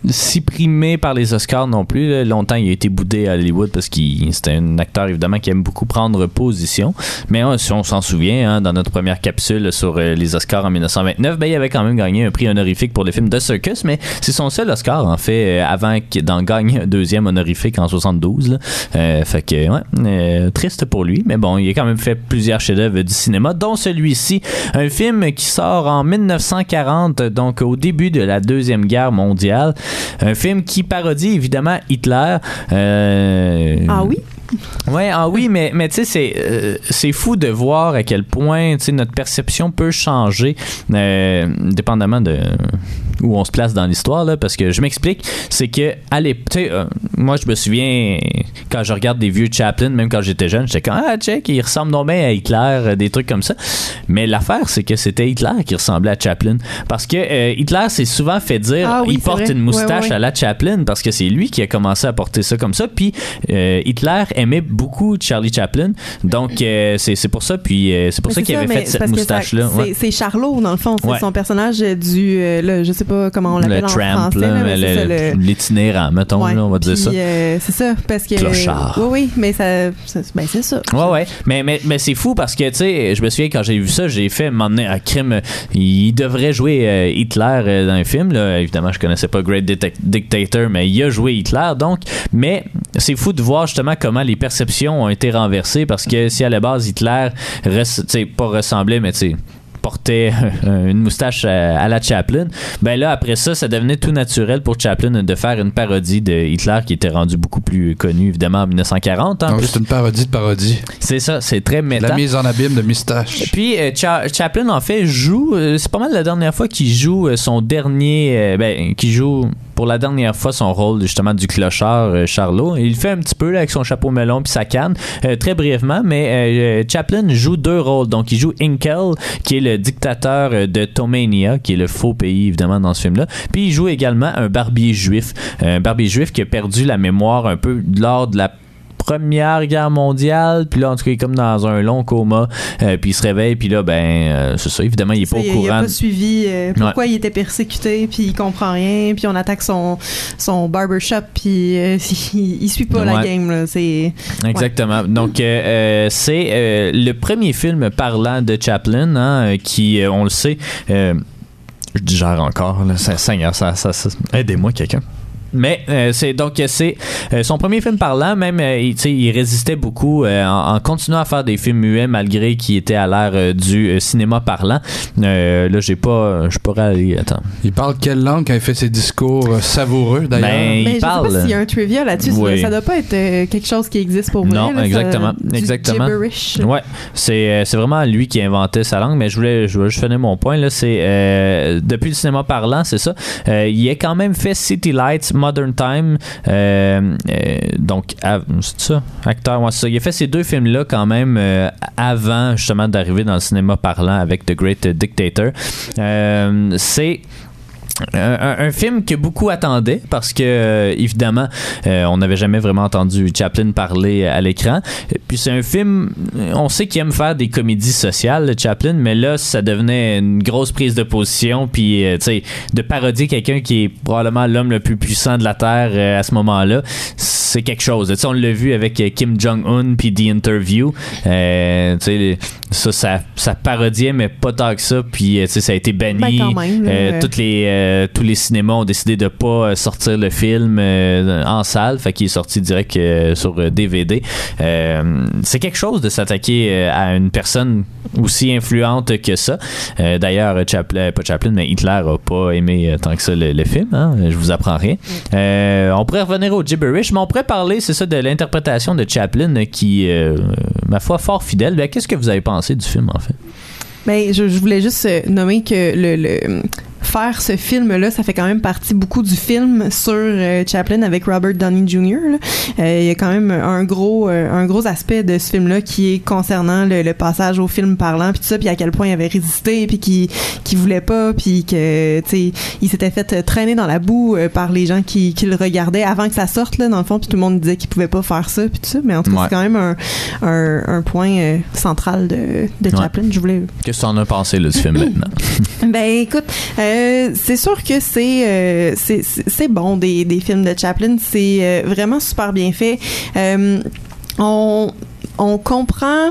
si primé par les Oscars non plus. là. Longtemps, il a été boudé à Hollywood parce qu'il c'était un acteur évidemment qui aime beaucoup prendre position. Mais hein, si on s'en souvient, hein, dans notre première capsule sur euh, les Oscars en 1929, ben, il avait quand même gagné un prix honorifique pour le film The Circus, mais c'est son seul Oscar en fait euh, avant d'en gagner un deuxième honorifique en 72. là. Euh, fait que ouais, triste pour lui, mais bon, il a quand même fait plusieurs chefs-d'œuvre du cinéma, dont celui-ci, un film qui sort en 1940, donc au début de la deuxième guerre mondiale. Un film qui parodie évidemment Hitler. Euh, Ah oui? Ouais, ah oui, mais, mais tu sais, c'est, euh, c'est fou de voir à quel point tu sais, notre perception peut changer euh, dépendamment de où on se place dans l'histoire. Là, parce que je m'explique, c'est que à l'époque, tu sais, euh, moi je me souviens quand je regarde des vieux Chaplin, même quand j'étais jeune, j'étais comme Ah, check, il ressemble non bien à Hitler, euh, des trucs comme ça. Mais l'affaire, c'est que c'était Hitler qui ressemblait à Chaplin. Parce que euh, Hitler s'est souvent fait dire Ah oui, il porte vrai. une moustache Ouais, ouais, ouais. à la Chaplin parce que c'est lui qui a commencé à porter ça comme ça. Puis euh, Hitler aimait beaucoup Charlie Chaplin, donc euh, c'est c'est pour ça. Puis c'est pour Mais ça qu'il avait mais fait cette parce que moustache ça- là. c'est- Charlot, dans le fond. C'est son personnage du. le- je sais pas comment on Le l'appelle en tramp, français. le- l'itinérant, mettons, Ouais. là, on va dire Puis, ça. euh, c'est ça, parce que. Clochard. Oui, oui, mais ça. ça- ben, c'est ça. Ouais, ouais. Mais, mais, mais c'est fou parce que, tu sais, je me souviens quand j'ai vu ça, j'ai fait m'emmener à crime. Il devrait jouer euh, Hitler euh, dans un film. Là. Évidemment, je connaissais pas Great Dict- Dictator, mais il a joué Hitler. Donc, mais c'est fou de voir justement comment les perceptions ont été renversées parce que si à la base Hitler, res- tu sais, pas ressemblait, mais tu sais portait *laughs* une moustache à, à la Chaplin, ben là après ça, ça devenait tout naturel pour Chaplin de faire une parodie de Hitler qui était rendu beaucoup plus connu évidemment en 1940. hein. Donc, c'est une parodie de parodie. C'est ça, c'est très méta. La mise en abîme de moustache. Puis euh, Cha- Chaplin en fait joue, euh, c'est pas mal la dernière fois qu'il joue euh, son dernier, ben qu'il joue pour la dernière fois son rôle justement du clochard euh, Charlot. Il fait un petit peu avec son chapeau melon puis sa canne, euh, très brièvement, mais euh, Chaplin joue deux rôles. Donc il joue Inkel, qui est le dictateur de Tomania, qui est le faux pays évidemment dans ce film-là. Puis il joue également un barbier juif, un barbier juif qui a perdu la mémoire un peu lors de la Première Guerre mondiale, puis là, en tout cas, il est comme dans un long coma, euh, puis il se réveille, puis là, ben, euh, c'est ça, évidemment, il est pas au il, il a courant. pas suivi euh, pourquoi il était persécuté, puis il comprend rien, puis on attaque son, son barbershop, puis euh, *laughs* il, il suit pas la Ouais. game. Là. C'est, Exactement. Donc, euh, c'est le premier film parlant de Chaplin, hein, qui, on le sait, je digère encore, là, ça, Seigneur, ça, ça, ça- aidez-moi quelqu'un. Mais euh, c'est donc c'est euh, son premier film parlant, même euh, il, tu sais, il résistait beaucoup euh, en, en continuant à faire des films muets malgré qu'il était à l'ère euh, du euh, cinéma parlant. Euh, là, j'ai pas, je pourrais aller. Attends. Il parle quelle langue quand il fait ses discours euh, savoureux, d'ailleurs? Ben, il mais je parle. sais pas s'il y a un trivia là-dessus. ça- Oui. Ça doit pas être euh, quelque chose qui existe pour vrai. Non, là, exactement, exactement. gibberish. Ouais, c'est euh, c'est vraiment lui qui inventait sa langue, mais je voulais je voulais juste finir mon point là, c'est euh, depuis le cinéma parlant, c'est ça. Euh, il a quand même fait City Lights, Modern Time, euh, euh, donc c'est ça, acteur, ouais, ça. Il a fait ces deux films là quand même euh, avant justement d'arriver dans le cinéma parlant avec The Great Dictator. C'est un, un- un film que beaucoup attendaient parce que euh, évidemment euh, on n'avait jamais vraiment entendu Chaplin parler à l'écran. Puis c'est un film euh, on sait qu'il aime faire des comédies sociales le Chaplin mais là ça devenait une grosse prise de position. Puis euh, tu sais de parodier quelqu'un qui est probablement l'homme le plus puissant de la terre euh, à ce moment-là c'est quelque chose. Tu sais on l'a vu avec euh, Kim Jong-un puis The Interview. Euh, tu sais ça, ça ça parodiait mais pas tant que ça. Puis euh, tu sais ça a été banni Ben, quand même, Euh, euh. toutes les euh, tous les cinémas ont décidé de pas euh, sortir le film euh, en salle, fait qu'il est sorti direct euh, sur DVD. C'est quelque chose de s'attaquer à une personne aussi influente que ça. D'ailleurs, Chaplin, pas Chaplin, mais Hitler a pas aimé tant que ça le, le film. Hein? Je vous apprends rien. Euh, on pourrait revenir au gibberish, mais on pourrait parler, c'est ça, de l'interprétation de Chaplin qui, ma foi, fort fidèle. Ben, Qu'est-ce que vous avez pensé du film en fait? Ben, je, je voulais juste nommer que le, le- faire ce film-là, ça fait quand même partie beaucoup du film sur euh, Chaplin avec Robert Downey Jr. Euh, Il y a quand même un gros, euh, un gros aspect de ce film-là qui est concernant le, le passage au film parlant, puis tout ça, puis à quel point il avait résisté, puis qui qui voulait pas, puis que tu sais, il s'était fait traîner dans la boue par les gens qui, qui le regardaient avant que ça sorte là, dans le fond, puis tout le monde disait qu'il pouvait pas faire ça, puis tout ça. Mais en tout cas, Ouais. c'est quand même un, un, un point central de, de Ouais. Chaplin. Je voulais Qu'est-ce que tu en as pensé là, du film *laughs* maintenant? ben écoute, euh, c'est sûr que c'est euh, bon des, films de Chaplin, c'est euh, vraiment super bien fait. Euh, on on comprend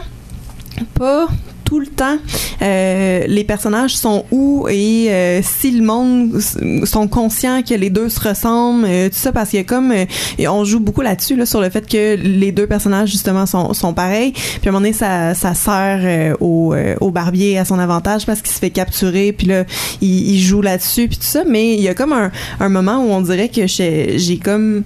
pas tout le temps euh, les personnages sont où et euh, si le monde sont conscients que les deux se ressemblent euh, tout ça parce qu'il y a comme euh, et on joue beaucoup là-dessus là, sur le fait que les deux personnages justement sont, sont pareils. Puis à un moment donné ça, ça sert euh, au, euh, au barbier à son avantage parce qu'il se fait capturer puis là il, il joue là-dessus puis tout ça. Mais il y a comme un, un moment où on dirait que j'ai comme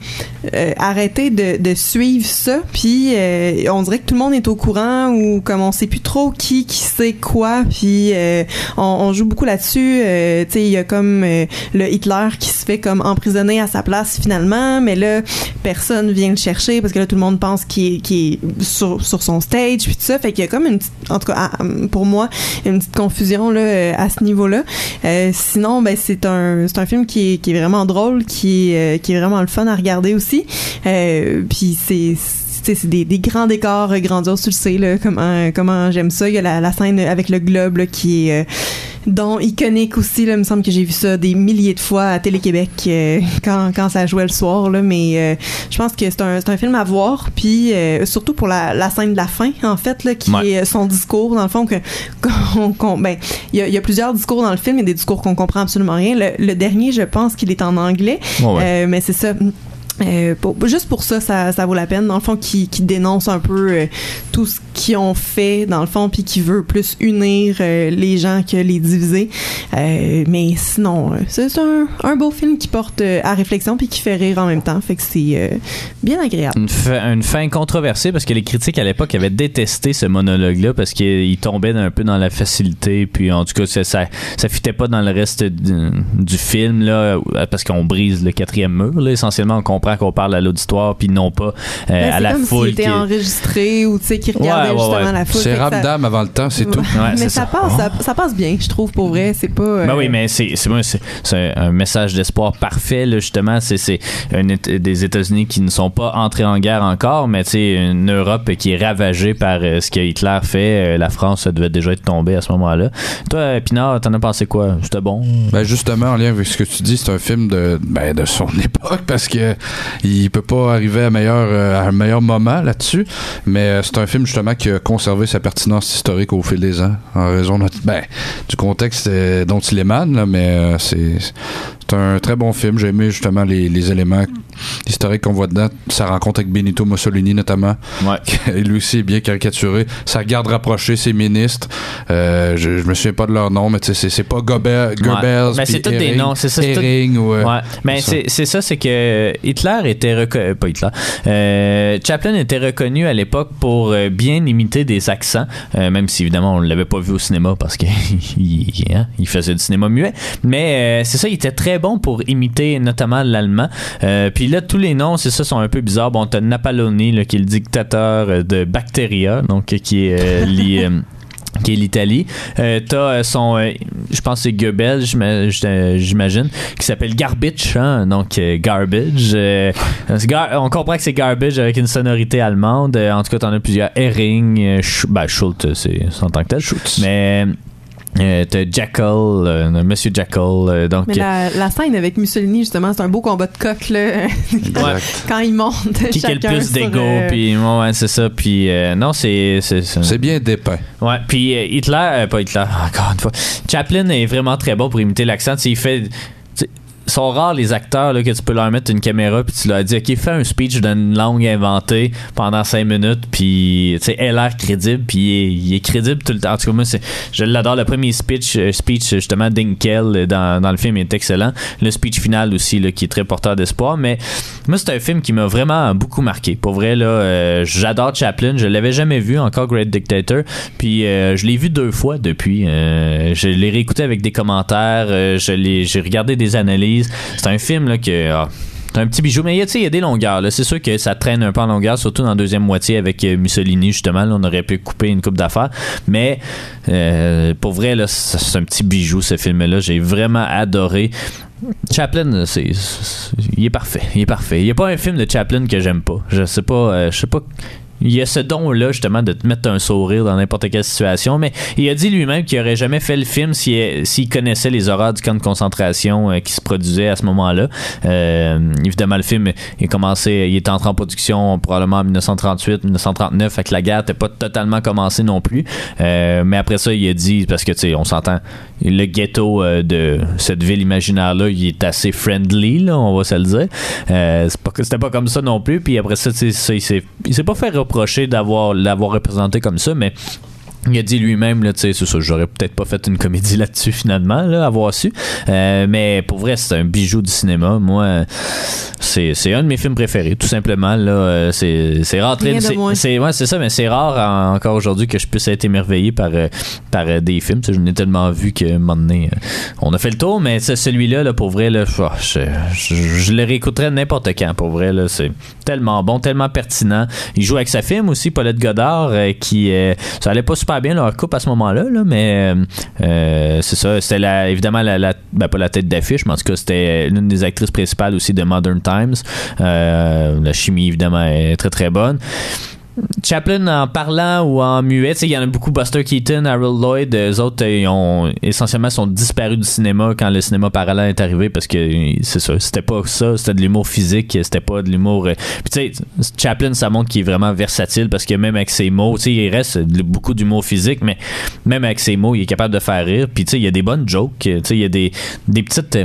euh, arrêté de, de suivre ça. Puis euh, on dirait que tout le monde est au courant ou comme on sait plus trop qui qui sait quoi puis euh, on, joue beaucoup là-dessus euh, tu sais il y a comme euh, le Hitler qui se fait comme emprisonner à sa place finalement mais là personne vient le chercher parce que là tout le monde pense qu'il est, sur, son stage puis tout ça. Fait qu'il y a comme une petite, en tout cas pour moi une petite confusion là euh, à ce niveau-là. Sinon ben c'est un c'est un film qui est, qui est vraiment drôle qui est, qui est vraiment le fun à regarder aussi. Puis c'est c'est des, des grands décors euh, grandioses, tu le sais, là, comment, comment j'aime ça. Il y a la, la scène avec le globe là, qui est euh, dont iconique aussi. Là, il me semble que j'ai vu ça des milliers de fois à Télé-Québec euh, *laughs* quand, quand ça jouait le soir. Là, mais euh, je pense que c'est un, un film à voir. Puis euh, surtout pour la, la scène de la fin, en fait, là, qui Ouais. est son discours, dans le fond, que *laughs* qu'on- ben, il y, a, il y a plusieurs discours dans le film et des discours qu'on comprend absolument rien. Le, le dernier, je pense qu'il est en anglais. Ouais. Mais c'est ça. Euh, juste pour ça, ça, ça vaut la peine. Dans le fond, qui, qui dénonce un peu euh, tout ce qu'ils ont fait, dans le fond, puis qui veut plus unir euh, les gens que les diviser. Mais sinon, c'est un, un beau film qui porte à réflexion puis qui fait rire en même temps. Fait que c'est bien agréable. Une fin, controversée parce que les critiques à l'époque avaient détesté ce monologue-là parce qu'il tombait un peu dans la facilité. Puis en tout cas, ça, ça, ça fitait pas dans le reste du, du film là, parce qu'on brise le quatrième mur. Là. Essentiellement, on comprend qu'on parle à l'auditoire puis non pas euh, Ben, à c'est la comme foule. s'il était qui- enregistré ou tu sais qui regardait Ouais, ouais, justement ouais. la foule. C'est que ça- Ramdam avant le temps, c'est tout. Ouais, mais c'est ça, ça. passe, ça, ça passe bien, je trouve pour vrai. C'est pas. euh, Ben oui, mais c'est un message d'espoir parfait là, justement. C'est des États-Unis qui ne sont pas entrés en guerre encore, mais tu sais une Europe qui est ravagée par euh, ce que Hitler fait. Euh, la France ça devait déjà être tombée à ce moment-là. Toi, euh, Pinard, t'en as pensé quoi? C'était bon? Ben justement, en lien avec ce que tu dis, c'est un film de, ben, de son *laughs* époque parce que il peut pas arriver à, meilleur, euh, à un meilleur moment là-dessus. Mais euh, c'est un film justement qui a conservé sa pertinence historique au fil des ans en raison ben, du contexte euh, dont il émane. Là, mais c'est c'est un très bon film. J'ai aimé justement les, les éléments historiques qu'on voit dedans. Sa rencontre avec Benito Mussolini notamment. Ouais. *laughs* Et lui aussi est bien caricaturé. Sa garde rapprochée, ses ministres. Euh, je, je me souviens pas de leur nom, mais tu sais, c'est- c'est pas Goebbels. Mais c'est tous des noms, c'est ça, c'est tout- ou, euh, Ouais, mais c'est ça, c'est que Hitler était reconnu, pas Hitler, euh, Chaplin était reconnu à l'époque pour euh, bien imiter des accents, euh, même si évidemment on l'avait pas vu au cinéma parce qu'il *laughs* il, hein, il faisait du cinéma muet, mais euh, c'est ça, il était très bon pour imiter notamment l'allemand. Euh, Puis là, tous les noms, c'est ça, sont un peu bizarres. Bon, t'as Napaloni, là, qui est le dictateur euh, de Bacteria, donc euh, qui est *laughs* qui est l'Italie. Euh, T'as son, euh, je pense que c'est Goebbels, j'ima- j'im- j'imagine, qui s'appelle Garbage, hein, donc euh, Garbage. Gar- on comprend que c'est Garbage avec une sonorité allemande. En tout cas, t'en as plusieurs. Herring, Sch- ben, Schultz, c'est en tant que tel. Mais euh, t'as Jackal, euh, Monsieur Jackal, euh, donc... Mais la, la scène avec Mussolini, justement, c'est un beau combat de coq, là. Exact. *laughs* Quand ils montent qui a le plus d'ego, euh, puis ouais, ouais, c'est ça. Puis euh, non, c'est c'est bien dépeint. Ouais, puis euh, Hitler, euh, pas Hitler, encore une fois. Chaplin est vraiment très bon pour imiter l'accent. Tu sais, Il fait. Sont rares les acteurs là, que tu peux leur mettre une caméra puis tu leur dis ok fais un speech d'une langue inventée pendant 5 minutes puis tu sais elle a l'air crédible puis il est, crédible tout le temps. En tout cas moi c'est je l'adore. Le premier speech euh, speech justement d'Inkel euh, dans, dans le film est excellent. Le speech final aussi là, qui est très porteur d'espoir. Mais moi c'est un film qui m'a vraiment beaucoup marqué. Pour vrai là euh, j'adore Chaplin. Je l'avais jamais vu encore Great Dictator. Puis euh, je l'ai vu deux fois depuis. Euh, je l'ai réécouté avec des commentaires. Je l'ai j'ai regardé des analyses c'est un film là que ah, un petit bijou, mais il y a- des longueurs. C'est sûr que ça traîne un peu en longueur, surtout dans la deuxième moitié avec euh, Mussolini, justement. On aurait pu couper une coupe d'affaires. Mais euh, pour vrai, c'est un petit bijou, ce film-là. J'ai vraiment adoré. Chaplin, c'est- il est parfait. Il est parfait. Il n'y a pas un film de Chaplin que j'aime pas. Je sais pas, euh, je sais pas. Il y a ce don-là, justement, de te mettre un sourire dans n'importe quelle situation, mais il a dit lui-même qu'il aurait jamais fait le film s'il connaissait les horreurs du camp de concentration euh, qui se produisait à ce moment-là. Euh, évidemment, le film il a commencé, il est entré en production probablement en 1938, 1939, fait que la guerre n'était pas totalement commencée non plus. Euh, mais après ça, il a dit, parce que, tu sais, on s'entend, le ghetto de cette ville imaginaire-là, il est assez friendly, là, on va se le dire. C'est pas c'était pas comme ça non plus. Puis après ça, ça, il s'est pas fait reprocher d'avoir l'avoir représenté comme ça, mais il a dit lui-même, là, tu sais, c'est ça, j'aurais peut-être pas fait une comédie *laughs* là-dessus finalement, là, avoir su. Euh, mais pour vrai, c'est un bijou du cinéma. Moi, c'est, c'est un de mes films préférés, tout simplement. Là, Euh, c'est, c'est de c'est, c'est, ouais, c'est ça, mais c'est rare en- encore aujourd'hui que je puisse être émerveillé par, euh, par des films. Tu sais, je n'ai tellement vu que un moment donné, on a fait le tour, mais c'est celui-là, là, pour vrai, là, oh, je, je, je le réécouterais n'importe quand. Pour vrai, là, c'est tellement bon, tellement pertinent. Il joue avec sa femme aussi, Paulette Godard, qui ça allait pas super bien leur couple à ce moment-là, là, mais euh, euh, c'est ça. C'était la, évidemment la, la- ben, pas la tête d'affiche, mais en tout cas c'était l'une des actrices principales aussi de Modern Times. Euh, la chimie évidemment est très très bonne. Chaplin en parlant ou en muet, il y en a beaucoup, Buster Keaton, Harold Lloyd, eux autres, euh, ont essentiellement sont disparus du cinéma quand le cinéma parallèle est arrivé parce que euh, c'est ça, c'était pas ça, c'était de l'humour physique, c'était pas de l'humour. euh, Puis tu sais, Chaplin, ça montre qu'il est vraiment versatile parce que même avec ses mots, tu sais, il reste beaucoup d'humour physique, mais même avec ses mots, il est capable de faire rire. Puis tu sais, il y a des bonnes jokes, euh, tu sais, il y a des, des petites.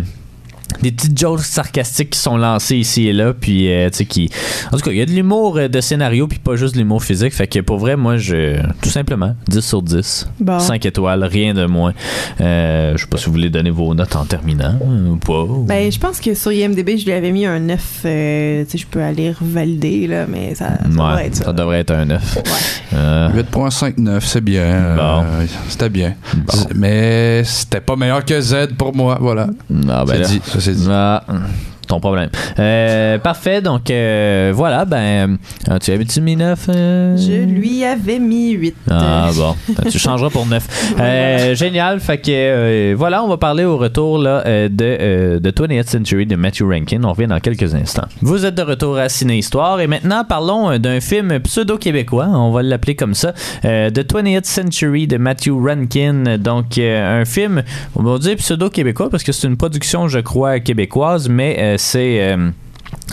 Des petites jokes sarcastiques qui sont lancées ici et là puis euh, tu sais qui en tout cas il y a de l'humour euh, de scénario puis pas juste de l'humour physique fait que pour vrai moi je tout simplement 10 sur 10 Bon. 5 étoiles rien de moins euh, je sais pas si vous voulez donner vos notes en terminant euh, ou pas ou- Ben, je pense que sur IMDB, je lui avais mis un 9. euh, tu sais, je peux aller revalider, là, mais ça, ça devrait être ça. ça devrait être un 9 Ouais. Euh, 8.59, c'est bien. Bon. Euh, c'était bien. Bon. Mais c'était pas meilleur que Z pour moi. Voilà. ah, ben là. dit. C'est ton problème. Euh, parfait, donc euh, voilà, ben, euh, tu avais-tu mis 9 Je lui avais mis 8. Ah bon, Ben, tu changeras pour 9. *laughs* Euh, génial, fait que voilà, on va parler au retour là, de, de 20th Century de Matthew Rankin. On revient dans quelques instants. Vous êtes de retour à Ciné Histoire et maintenant parlons d'un film pseudo-québécois, on va l'appeler comme ça, de 20th Century de Matthew Rankin. Donc un film, on va dire pseudo-québécois parce que c'est une production, je crois, québécoise, mais c'est... euh,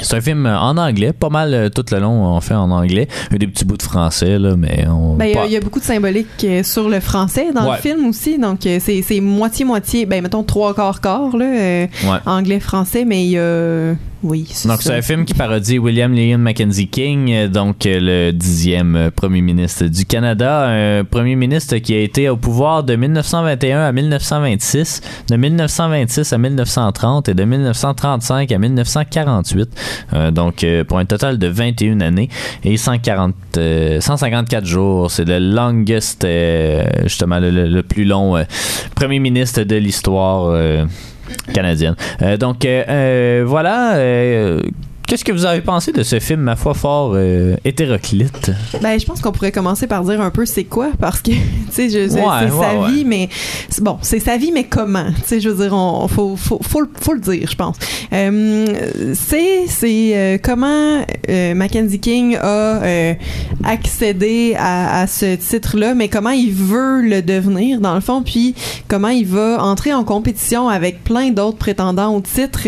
c'est un film en anglais, pas mal euh, tout le long on fait en anglais. Il y a des petits bouts de français, là, mais on. Ben, il y a- il y, a beaucoup de symbolique euh, sur le français dans Ouais. le film aussi. Donc, euh, c'est c'est moitié-moitié. Ben, mettons trois quarts quart, là. euh, Ouais. Anglais-français, mais il y a. Oui, c'est Donc, ça. c'est un film qui parodie William Lyon Mackenzie King, euh, donc euh, le dixième euh, premier ministre du Canada, un premier ministre qui a été au pouvoir de 1921 à 1926, de 1926 à 1930 et de 1935 à 1948. Euh, donc, euh, pour un total de 21 années et 140, euh, 154 jours. C'est le longest, euh, justement, le, plus long euh, premier ministre de l'histoire. euh, canadienne. Euh, donc euh, euh, voilà. Qu'est-ce que vous avez pensé de ce film, ma foi, fort euh, hétéroclite? Ben, je pense qu'on pourrait commencer par dire un peu c'est quoi, parce que, *laughs* tu sais, Ouais, c'est ouais, sa ouais. vie, mais bon, c'est sa vie, mais comment? Tu sais, je veux dire, on faut faut faut, le- faut le dire, je pense. Euh, c'est c'est euh, comment Mackenzie King a accédé à, à ce titre-là, mais comment il veut le devenir dans le fond, puis comment il va entrer en compétition avec plein d'autres prétendants au titre,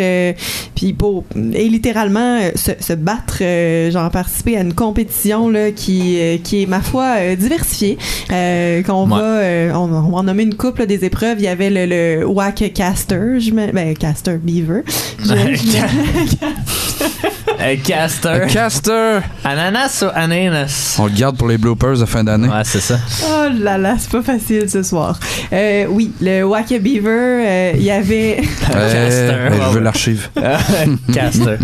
puis pour et littéralement euh, se, se battre, euh, genre participer à une compétition là qui euh, qui est ma foi diversifiée, qu'on Ouais. va on, on va en nommer une couple des épreuves. Il y avait le, le Wack Caster, je me, ben Caster Beaver. *laughs* Je- je- *laughs* *laughs* Euh, Caster. Un Caster! Ananas ou ananas? On le garde pour les bloopers de fin d'année. Ouais, c'est ça. Oh là là, c'est pas facile ce soir. Euh, oui, le Wack Beaver, euh, il y avait *laughs* Euh, Caster, ben, je veux l'archive. *laughs* Caster.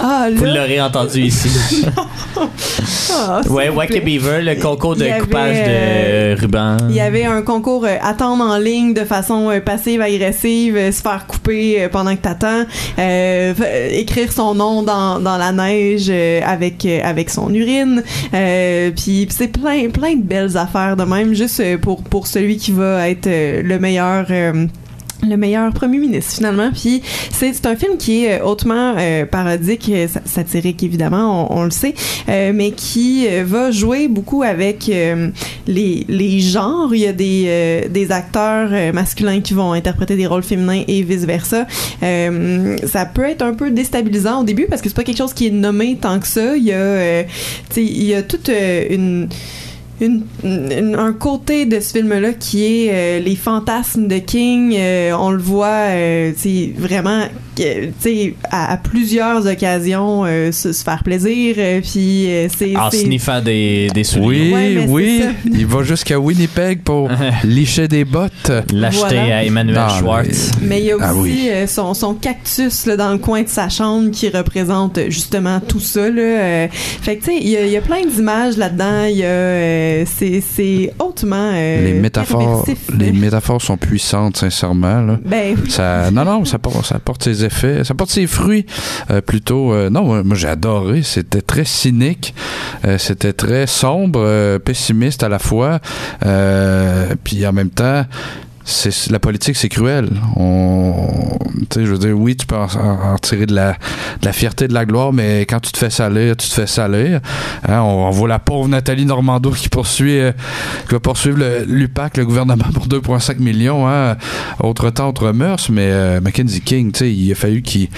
ah Vous l'aurez entendu ici. *laughs* s'il Ouais, Wacky. Beaver, le concours de avait, coupage euh, de ruban. Il y avait un concours euh, attendre en ligne de façon euh, passive agressive, euh, se faire couper euh, pendant que t'attends, euh, euh, écrire son nom dans, dans la neige euh, avec euh, avec son urine, euh, puis c'est plein plein de belles affaires de même juste pour pour celui qui va être le meilleur. Le meilleur premier ministre finalement. Puis c'est c'est un film qui est euh, hautement euh, parodique euh, sa- satirique évidemment on, on le sait euh, mais qui euh, va jouer beaucoup avec euh, les, les genres. Il y a des, des acteurs masculins qui vont interpréter des rôles féminins et vice versa ça peut être un peu déstabilisant au début parce que c'est pas quelque chose qui est nommé tant que ça. Il y a il y a toute une une, un côté de ce film-là qui est euh, les fantasmes de King. euh, on le voit, euh, sais, vraiment, à, à plusieurs occasions euh, se, se faire plaisir. euh, puis euh, c'est En sniffant des, des souliers. Oui, Ouais, oui. *laughs* Il va jusqu'à Winnipeg pour *laughs* licher des bottes. L'acheter Voilà. à Emmanuel Non, Schwartz. Mais il y a aussi Ah oui. euh, son, son cactus là, dans le coin de sa chambre qui représente justement tout ça. Là, euh. fait que tu sais, il y, a- il y a plein d'images là-dedans. Il y a euh, c'est hautement euh, les métaphores, les métaphores sont puissantes, sincèrement. Là. Ben oui. Ça, non, non, ça porte, ça porte ses effets, ça porte ses fruits euh, plutôt. euh, non, moi, j'ai adoré. C'était très cynique, euh, c'était très sombre, pessimiste à la fois, puis en même temps. C'est la politique, c'est cruel. On, je veux dire, oui, tu peux en, tirer de la, de la fierté, de la gloire, mais quand tu te fais salir, tu te fais salir. Hein, on, voit la pauvre Nathalie Normando qui poursuit, euh, qui va poursuivre l'UPAC, le gouvernement, pour 2,5 millions. Hein, autre temps, autre mœurs, mais euh, Mackenzie King, il a fallu qu'il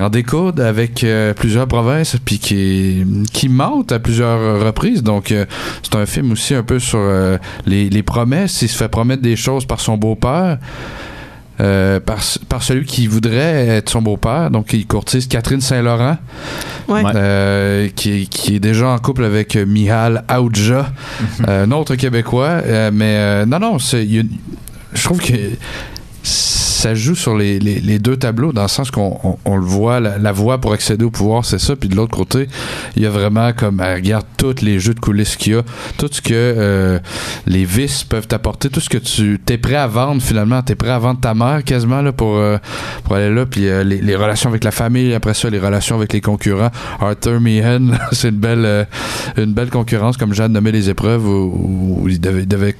en découde avec euh, plusieurs provinces, puis qu'il qui mente à plusieurs reprises. Donc, euh, c'est un film aussi un peu sur les promesses. Il se fait promettre des choses par son beau-père. euh, par, par celui qui voudrait être son beau-père, donc il courtise Catherine Saint-Laurent, Ouais. Euh, qui, qui est déjà en couple avec euh, Mihal Aoudja, euh, un autre Québécois. euh, mais euh, non, non, c'est, je trouve que ça joue sur les, les, deux tableaux dans le sens qu'on on, on le voit, la, voie pour accéder au pouvoir, c'est ça. Puis de l'autre côté, il y a vraiment comme, elle regarde tous les jeux de coulisses qu'il y a, tout ce que euh, les vices peuvent t'apporter, tout ce que tu t'es prêt à vendre finalement, t'es prêt à vendre ta mère quasiment là, pour, euh, pour aller là. Puis euh, les, les relations avec la famille, après ça, les relations avec les concurrents. Arthur Meehan, *laughs* c'est une belle, euh, une belle concurrence, comme Jeanne nommé les épreuves où, où il devait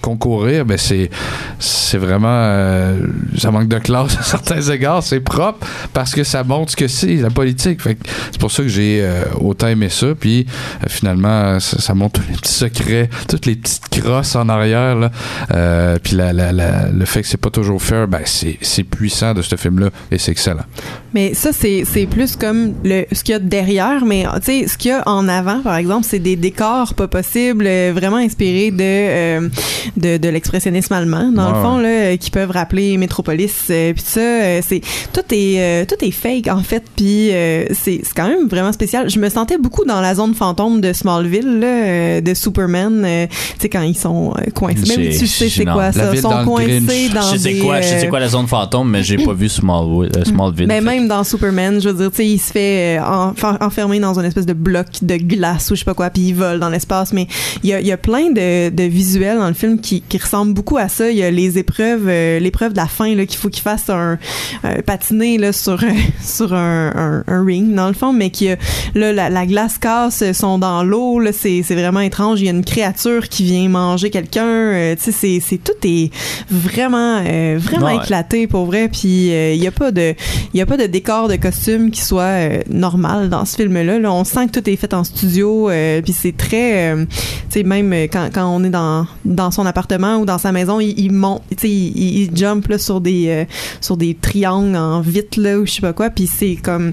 concourir, mais c'est c'est vraiment euh, ça manque de classe à *laughs* certains égards, c'est propre parce que ça montre ce que c'est la politique. Fait c'est pour ça que j'ai euh, autant aimé ça. Puis euh, finalement, ça, montre tous les petits secrets, toutes les petites crosses en arrière. Là. Puis la, la, le fait que c'est pas toujours fair, ben c'est puissant de ce film-là et c'est excellent. Mais ça, c'est, plus comme le, ce qu'il y a derrière, mais tu sais, ce qu'il y a en avant, par exemple, c'est des décors pas possibles, vraiment inspirés de, de, de l'expressionnisme allemand, dans le fond, là, euh, qui peuvent rappeler Métropolis, euh, puis ça, euh, c'est, tout est, euh, tout est fake, en fait, puis euh, c'est, c'est quand même vraiment spécial. Je me sentais beaucoup dans la zone fantôme de Smallville, là, euh, de Superman, euh, tu sais, quand ils sont coincés. Mais J'ai- tu sais c'est quoi ça. Ils sont coincés dans Je sais quoi, je sais quoi la zone fantôme, mais j'ai pas vu Smallwood, euh, Smallville. ben, même dans Superman, je veux dire, tu sais, il se fait enfer- enfermer dans une espèce de bloc de glace ou je sais pas quoi, puis il vole dans l'espace. Mais il y a, il y a plein de, de visuels dans le film qui, qui ressemble beaucoup à ça. Il y a les épreuves, euh, l'épreuve de la fin là qu'il faut qu'il fasse un euh, patiner là sur *laughs* sur un, un, un ring dans le fond, mais qui a là la, la glace casse, euh, sont dans l'eau. Là, c'est c'est vraiment étrange. Il y a une créature qui vient manger quelqu'un. euh, tu sais, c'est c'est tout est vraiment euh, vraiment Ouais. éclaté pour vrai. Puis euh, il y a pas de il y a pas de décor de costume qui soit euh, normal dans ce film-là. Là, on sent que tout est fait en studio. euh, puis c'est très, euh, tu sais, même euh, quand, quand on est dans dans son appartement ou dans sa maison, il, il monte, tu sais, il, jump là, sur des euh, sur des triangles en vite là ou je sais pas quoi. Puis c'est comme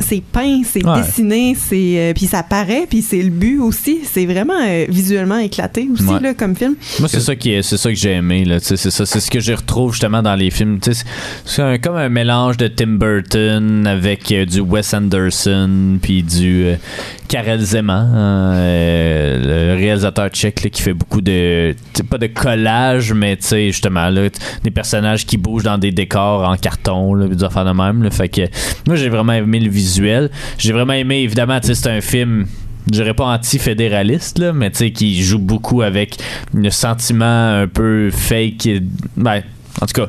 c'est peint, c'est Ouais. dessiné, c'est euh, puis ça paraît, puis c'est le but aussi. C'est vraiment euh, visuellement éclaté aussi Ouais. là comme film. Moi, c'est ça qui est, c'est ça que j'ai aimé là. C'est ça, c'est ce que je retrouve justement dans les films. tu sais, C'est comme un mélange de Tim Burton avec du Wes Anderson puis du Karel Zeman, hein, le réalisateur tchèque là, qui fait beaucoup de, pas de collage, mais tu sais justement des personnages qui bougent dans des décors en carton, là, des affaires de même. fait que moi, j'ai vraiment aimé le visuel. J'ai vraiment aimé, évidemment, tu sais, c'est un film je dirais pas anti-fédéraliste, là, mais tu sais, qui joue beaucoup avec le sentiment un peu fake. Ben, en tout cas,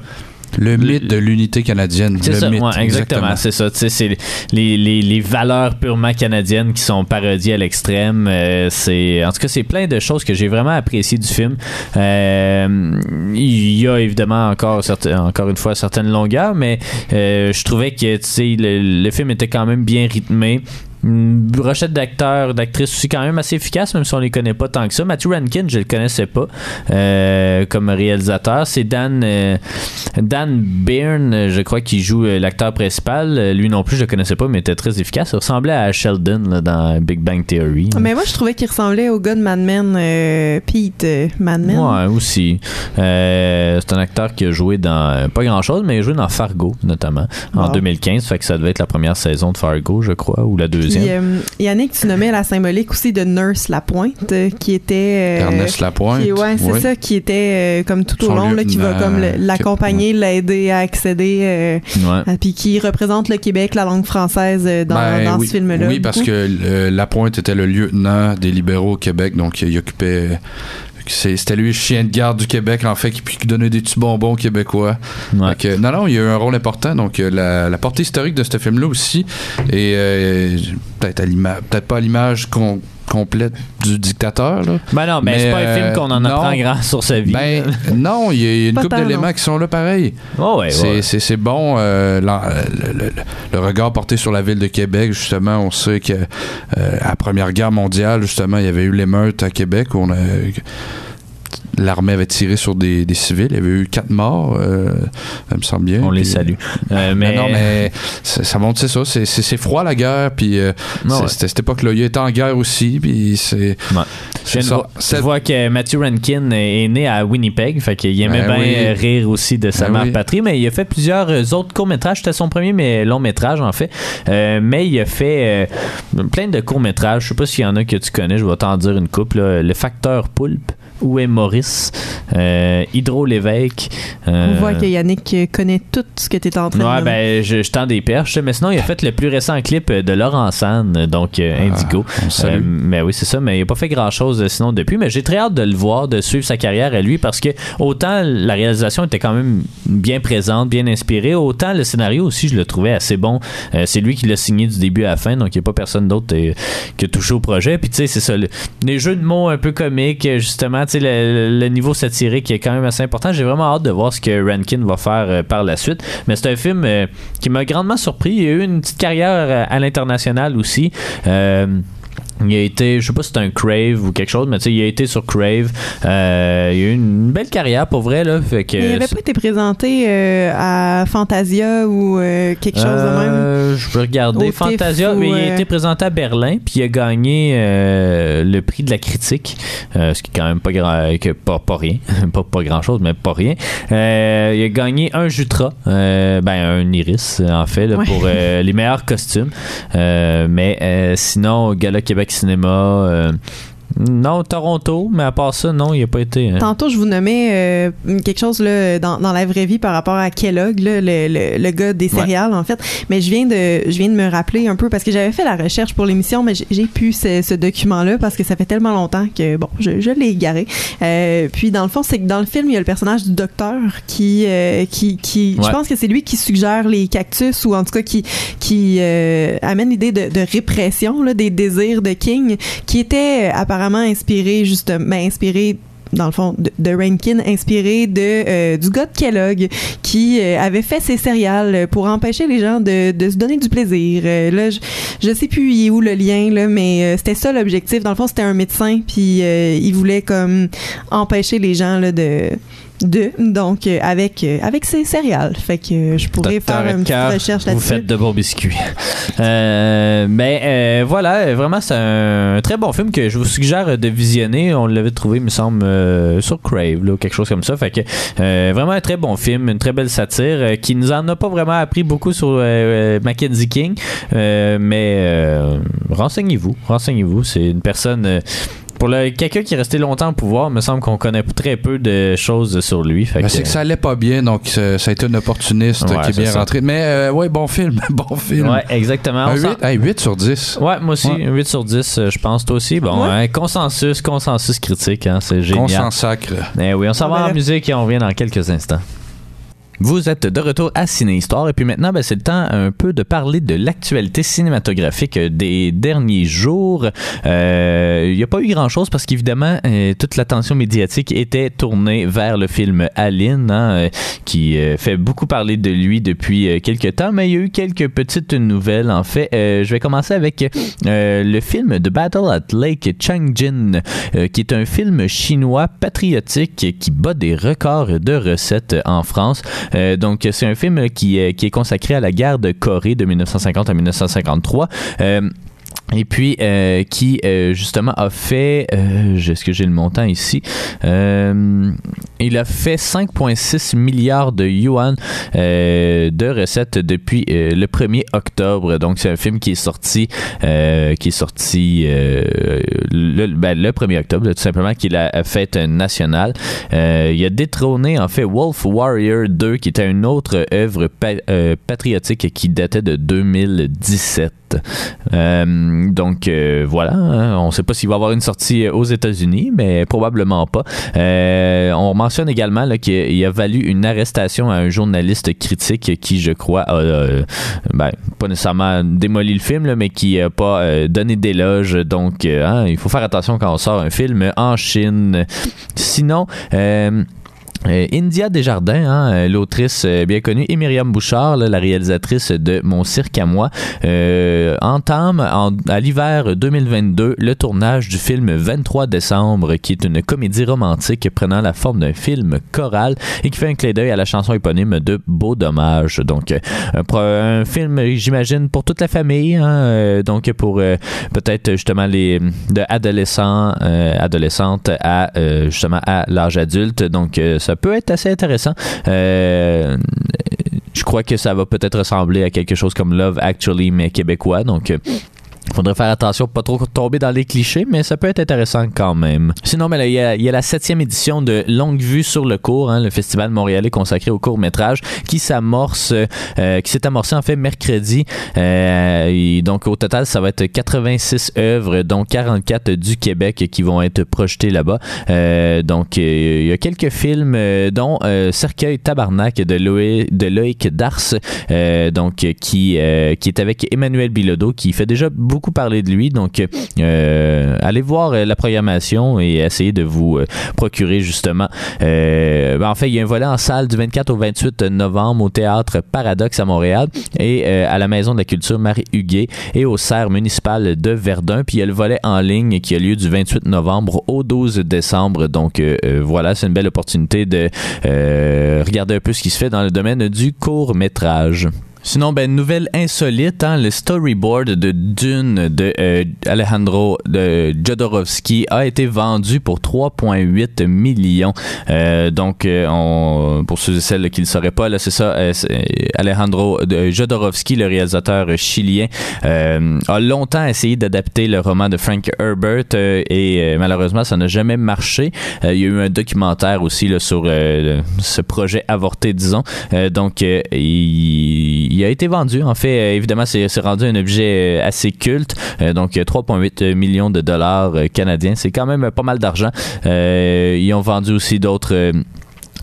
Le mythe de l'unité canadienne. c'est le ça, mythe, ouais, exactement, c'est ça. Tu sais, c'est les, les, les valeurs purement canadiennes qui sont parodiées à l'extrême. Euh, c'est, en tout cas, c'est plein de choses que j'ai vraiment apprécié du film. Euh, il y a évidemment encore, encore une fois certaines longueurs, mais euh, je trouvais que tu sais, le, le film était quand même bien rythmé. Une brochette d'acteurs, d'actrices aussi quand même assez efficace, même si on les connaît pas tant que ça. Matthew Rankin, je le connaissais pas euh, comme réalisateur. C'est Dan euh, Dan Byrne, je crois, qui joue euh, l'acteur principal. Lui non plus, je le connaissais pas, mais était très efficace. Il ressemblait à Sheldon là, dans Big Bang Theory. Mais moi, je trouvais qu'il ressemblait au gars de Mad Men, euh, Pete Mad Men. Ouais, aussi. C'est un acteur qui a joué dans pas grand chose, mais il a joué dans Fargo, notamment, en Wow. 2015. Fait que ça devait être la première saison de Fargo, je crois, ou la deuxième. Puis, euh, Yannick, tu nommais la symbolique aussi de Nurse Lapointe, euh, qui était. euh, Ernest Lapointe. qui- ouais, c'est oui. ça, qui était euh, comme tout au long, là, qui va comme l'accompagner, l'aider à accéder, Ouais. puis qui représente le Québec, la langue française dans, Ben dans oui. ce film-là. Oui, parce que Lapointe était le lieutenant des libéraux au Québec, donc il occupait. C'est- C'était lui le chien de garde du Québec, en fait, qui, qui donnait des petits bonbons québécois. Ouais. Que, non, non, il y a eu un rôle important. Donc, euh, la, la portée historique de ce film-là aussi, et euh, peut-être peut-être pas à l'image com- complète du dictateur, là. Ben non, mais, Mais, c'est pas un film euh, qu'on en non. apprend grand sur sa vie. Ben, *laughs* non, il y a, il y a une couple d'éléments qui sont là pareil. Oh, ouais, C'est- ouais. C'est c'est bon, euh, l'en- le, le- le regard porté sur la ville de Québec, justement, on sait que euh, à la Première Guerre mondiale, justement, il y avait eu l'émeute à Québec où on a l'armée avait tiré sur des, des civils, il y avait eu quatre morts, euh, ça me semble bien. On les salue. Euh, mais mais, non, mais ça, montre, c'est ça, c'est- froid la guerre, puis euh, Non, ouais. cette époque-là. Il était en guerre aussi, puis c'est. Ouais. Je, vois que Matthew Rankin est né à Winnipeg, fait qu'il aimait Ben bien oui. euh, rire aussi de sa Ben mère oui. patrie, mais il a fait plusieurs euh, autres courts-métrages. C'était son premier mais long métrage en fait. Euh, mais il a fait euh, plein de courts-métrages. Je sais pas s'il y en a que tu connais, je vais t'en dire une couple. là. Le Facteur Poulpe, Où est Maurice, euh, Hydro Lévesque. euh, On voit que Yannick connaît tout ce que tu es en train de Ouais, nommer. ben, je, je tends des perches. Mais sinon, il a fait le plus récent clip de Laurent San, donc euh, Indigo. Ah, salue. Euh, mais oui, c'est ça. Mais il n'a pas fait grand chose sinon depuis. Mais j'ai très hâte de le voir, de suivre sa carrière à lui parce que autant la réalisation était quand même bien présente, bien inspirée, autant le scénario aussi, je le trouvais assez bon. Euh, c'est lui qui l'a signé du début à la fin, donc il n'y a pas personne d'autre qui a touché au projet. Puis tu sais, c'est ça. le- les jeux de mots un peu comiques, justement, tu sais, le, le niveau satirique est quand même assez important. J'ai vraiment hâte de voir ce que Rankin va faire euh, par la suite. Mais c'est un film euh, qui m'a grandement surpris. Il a eu une petite carrière euh, à l'international aussi. Euh, il a été, je sais pas si c'est un Crave ou quelque chose, mais tu sais, il a été sur Crave. Euh, il a eu une belle carrière pour vrai, là. Fait que, Mais il n'avait pas été présenté euh, à Fantasia ou euh, quelque chose de même? Je peux regarder. Au Fantasia, mais il a été présenté à Berlin, puis il a gagné le prix de la critique, ce qui est quand même pas grand, que pas, pas rien, *laughs* pas, pas grand chose, mais pas rien. Il a gagné un Jutra, ben un Iris en fait, là, Ouais. pour les meilleurs costumes. Mais sinon, Gala Québec Cinéma. Non, Toronto, mais à part ça, non, il n'a pas été. hein. Tantôt, je vous nommais euh, quelque chose là, dans, dans la vraie vie par rapport à Kellogg, là, le, le, le gars des céréales, en fait. Mais je viens de, je viens de me rappeler un peu parce que j'avais fait la recherche pour l'émission, mais j'ai- pu ce, ce document-là parce que ça fait tellement longtemps que, bon, je, je l'ai égaré. Euh, puis, dans le fond, c'est que dans le film, il y a le personnage du docteur qui, euh, qui, qui je pense que c'est lui qui suggère les cactus ou en tout cas qui, qui euh, amène l'idée de, de répression là, des désirs de King qui était euh, inspiré justement ben, inspiré dans le fond, de, Rankin, inspiré de euh, du gars de Kellogg, qui euh, avait fait ses céréales pour empêcher les gens de, se donner du plaisir. Euh, là, je, je sais plus il est où le lien, là, mais euh, c'était ça l'objectif. Dans le fond, c'était un médecin, puis euh, il voulait comme empêcher les gens là, de de donc euh, avec euh, avec ses céréales fait que euh, je pourrais Docteur faire une petite recherche Vous là-dessus faites de bons biscuits. *laughs* Mais voilà, vraiment, c'est un très bon film que je vous suggère de visionner. On l'avait trouvé, il me semble, euh, sur Crave, là, ou quelque chose comme ça. Fait que vraiment un très bon film, une très belle satire qui nous en a pas vraiment appris beaucoup sur Mackenzie King. Mais renseignez-vous, renseignez-vous. C'est une personne. Pour le- quelqu'un qui est resté longtemps au pouvoir, il me semble qu'on connaît très peu de choses sur lui. Fait Ben, que- c'est que ça allait pas bien, donc ça, ça a été un opportuniste Ouais, qui est bien ça. rentré. Mais euh, ouais, bon film, *laughs* bon film. Ouais, exactement. Un On s'en- 8, hey, 8 sur 10. Ouais, moi aussi, Ouais. 8 sur 10, euh, je pense, toi aussi. Bon, Ouais. hein, consensus, consensus critique, hein, c'est génial. On s'en sacre. Eh oui, on s'en va ben en musique et on revient dans quelques instants. Vous êtes de retour à Ciné Histoire et puis maintenant ben, c'est le temps un peu de parler de l'actualité cinématographique des derniers jours. Euh, Il n'y a pas eu grand chose parce qu'évidemment euh, toute l'attention médiatique était tournée vers le film Aline hein, euh, qui euh, fait beaucoup parler de lui depuis euh, quelques temps mais il y a eu quelques petites nouvelles en fait. Euh, je vais commencer avec euh, le film The Battle at Lake Changjin euh, qui est un film chinois patriotique qui bat des records de recettes en France. Euh, donc, c'est un film qui, est- qui est consacré à la guerre de Corée de 1950 à 1953. Euh, et puis euh, qui euh, justement a fait euh, est-ce que j'ai le montant ici? Euh, il a fait 5,6 milliards de yuan euh, de recettes depuis euh, le 1er octobre. Donc c'est un film qui est sorti qui est sorti le, ben, le 1er octobre tout simplement qui est la fête nationale. Il a détrôné en fait Wolf Warrior 2 qui était une autre œuvre pa- patriotique qui datait de 2017 euh, donc euh, voilà, hein, on ne sait pas s'il va y avoir une sortie aux États-Unis, mais probablement pas. Euh, on mentionne également qu'il il a valu une arrestation à un journaliste critique qui, je crois, a euh, ben, pas nécessairement démoli le film, mais qui n'a pas euh, donné d'éloge. Donc, euh, hein, il faut faire attention quand on sort un film en Chine. Sinon, euh, euh, India Desjardins, hein, euh, l'autrice euh, bien connue, et Myriam Bouchard, la réalisatrice de Mon cirque à moi, euh, entame en- à l'hiver 2022 le tournage du film 23 décembre, qui est une comédie romantique prenant la forme d'un film choral et qui fait un clin d'œil à la chanson éponyme de Beau Dommage. Donc, euh, un, film, j'imagine, pour toute la famille, hein, euh, donc pour euh, peut-être justement les de adolescents, euh, adolescentes à euh, justement à l'âge adulte. Euh, ça peut être assez intéressant. Euh, je crois que ça va peut-être ressembler à quelque chose comme Love Actually, mais québécois. Donc, euh, Faudrait faire attention, pas trop tomber dans les clichés, mais ça peut être intéressant quand même. Sinon, là, il y y a la septième édition de Longue Vue sur le cours, hein, le festival montréalais consacré au court métrage, qui s'amorce, euh, qui s'est amorcé en fait mercredi. Euh, donc au total, ça va être 86 œuvres, dont 44 du Québec qui vont être projetées là-bas. Euh, donc euh, il y a quelques films, euh, dont euh, Cercueil Tabarnak de, Loé, de Loïc Dars, donc qui qui est avec Emmanuel Bilodeau, qui fait déjà beaucoup parler de lui. Donc euh, allez voir euh, la programmation et essayez de vous euh, procurer justement. Ben, en fait, il y a un volet en salle du 24 au 28 novembre au théâtre Paradoxe à Montréal et à la Maison de la Culture Marie Huguet et au Serre municipal de Verdun. Puis il y a le volet en ligne qui a lieu du 28 novembre au 12 décembre. Donc voilà, c'est une belle opportunité de regarder un peu ce qui se fait dans le domaine du court métrage. Sinon, ben, nouvelle insolite, hein, le storyboard de Dune de euh, Alejandro de Jodorowsky a été vendu pour 3,8 millions. Euh, donc, euh, on, pour ceux et celles qui ne le sauraient pas, là, c'est ça, euh, Alejandro de Jodorowsky, le réalisateur chilien, a longtemps essayé d'adapter le roman de Frank Herbert et malheureusement, ça n'a jamais marché. Il y a eu un documentaire aussi là, sur ce projet avorté, disons. Donc, il, il a été vendu. En fait, euh, évidemment, c'est rendu un objet euh, assez culte. Euh, donc, euh, 3,8 millions de dollars canadiens. C'est quand même pas mal d'argent. Ils ont vendu aussi d'autres...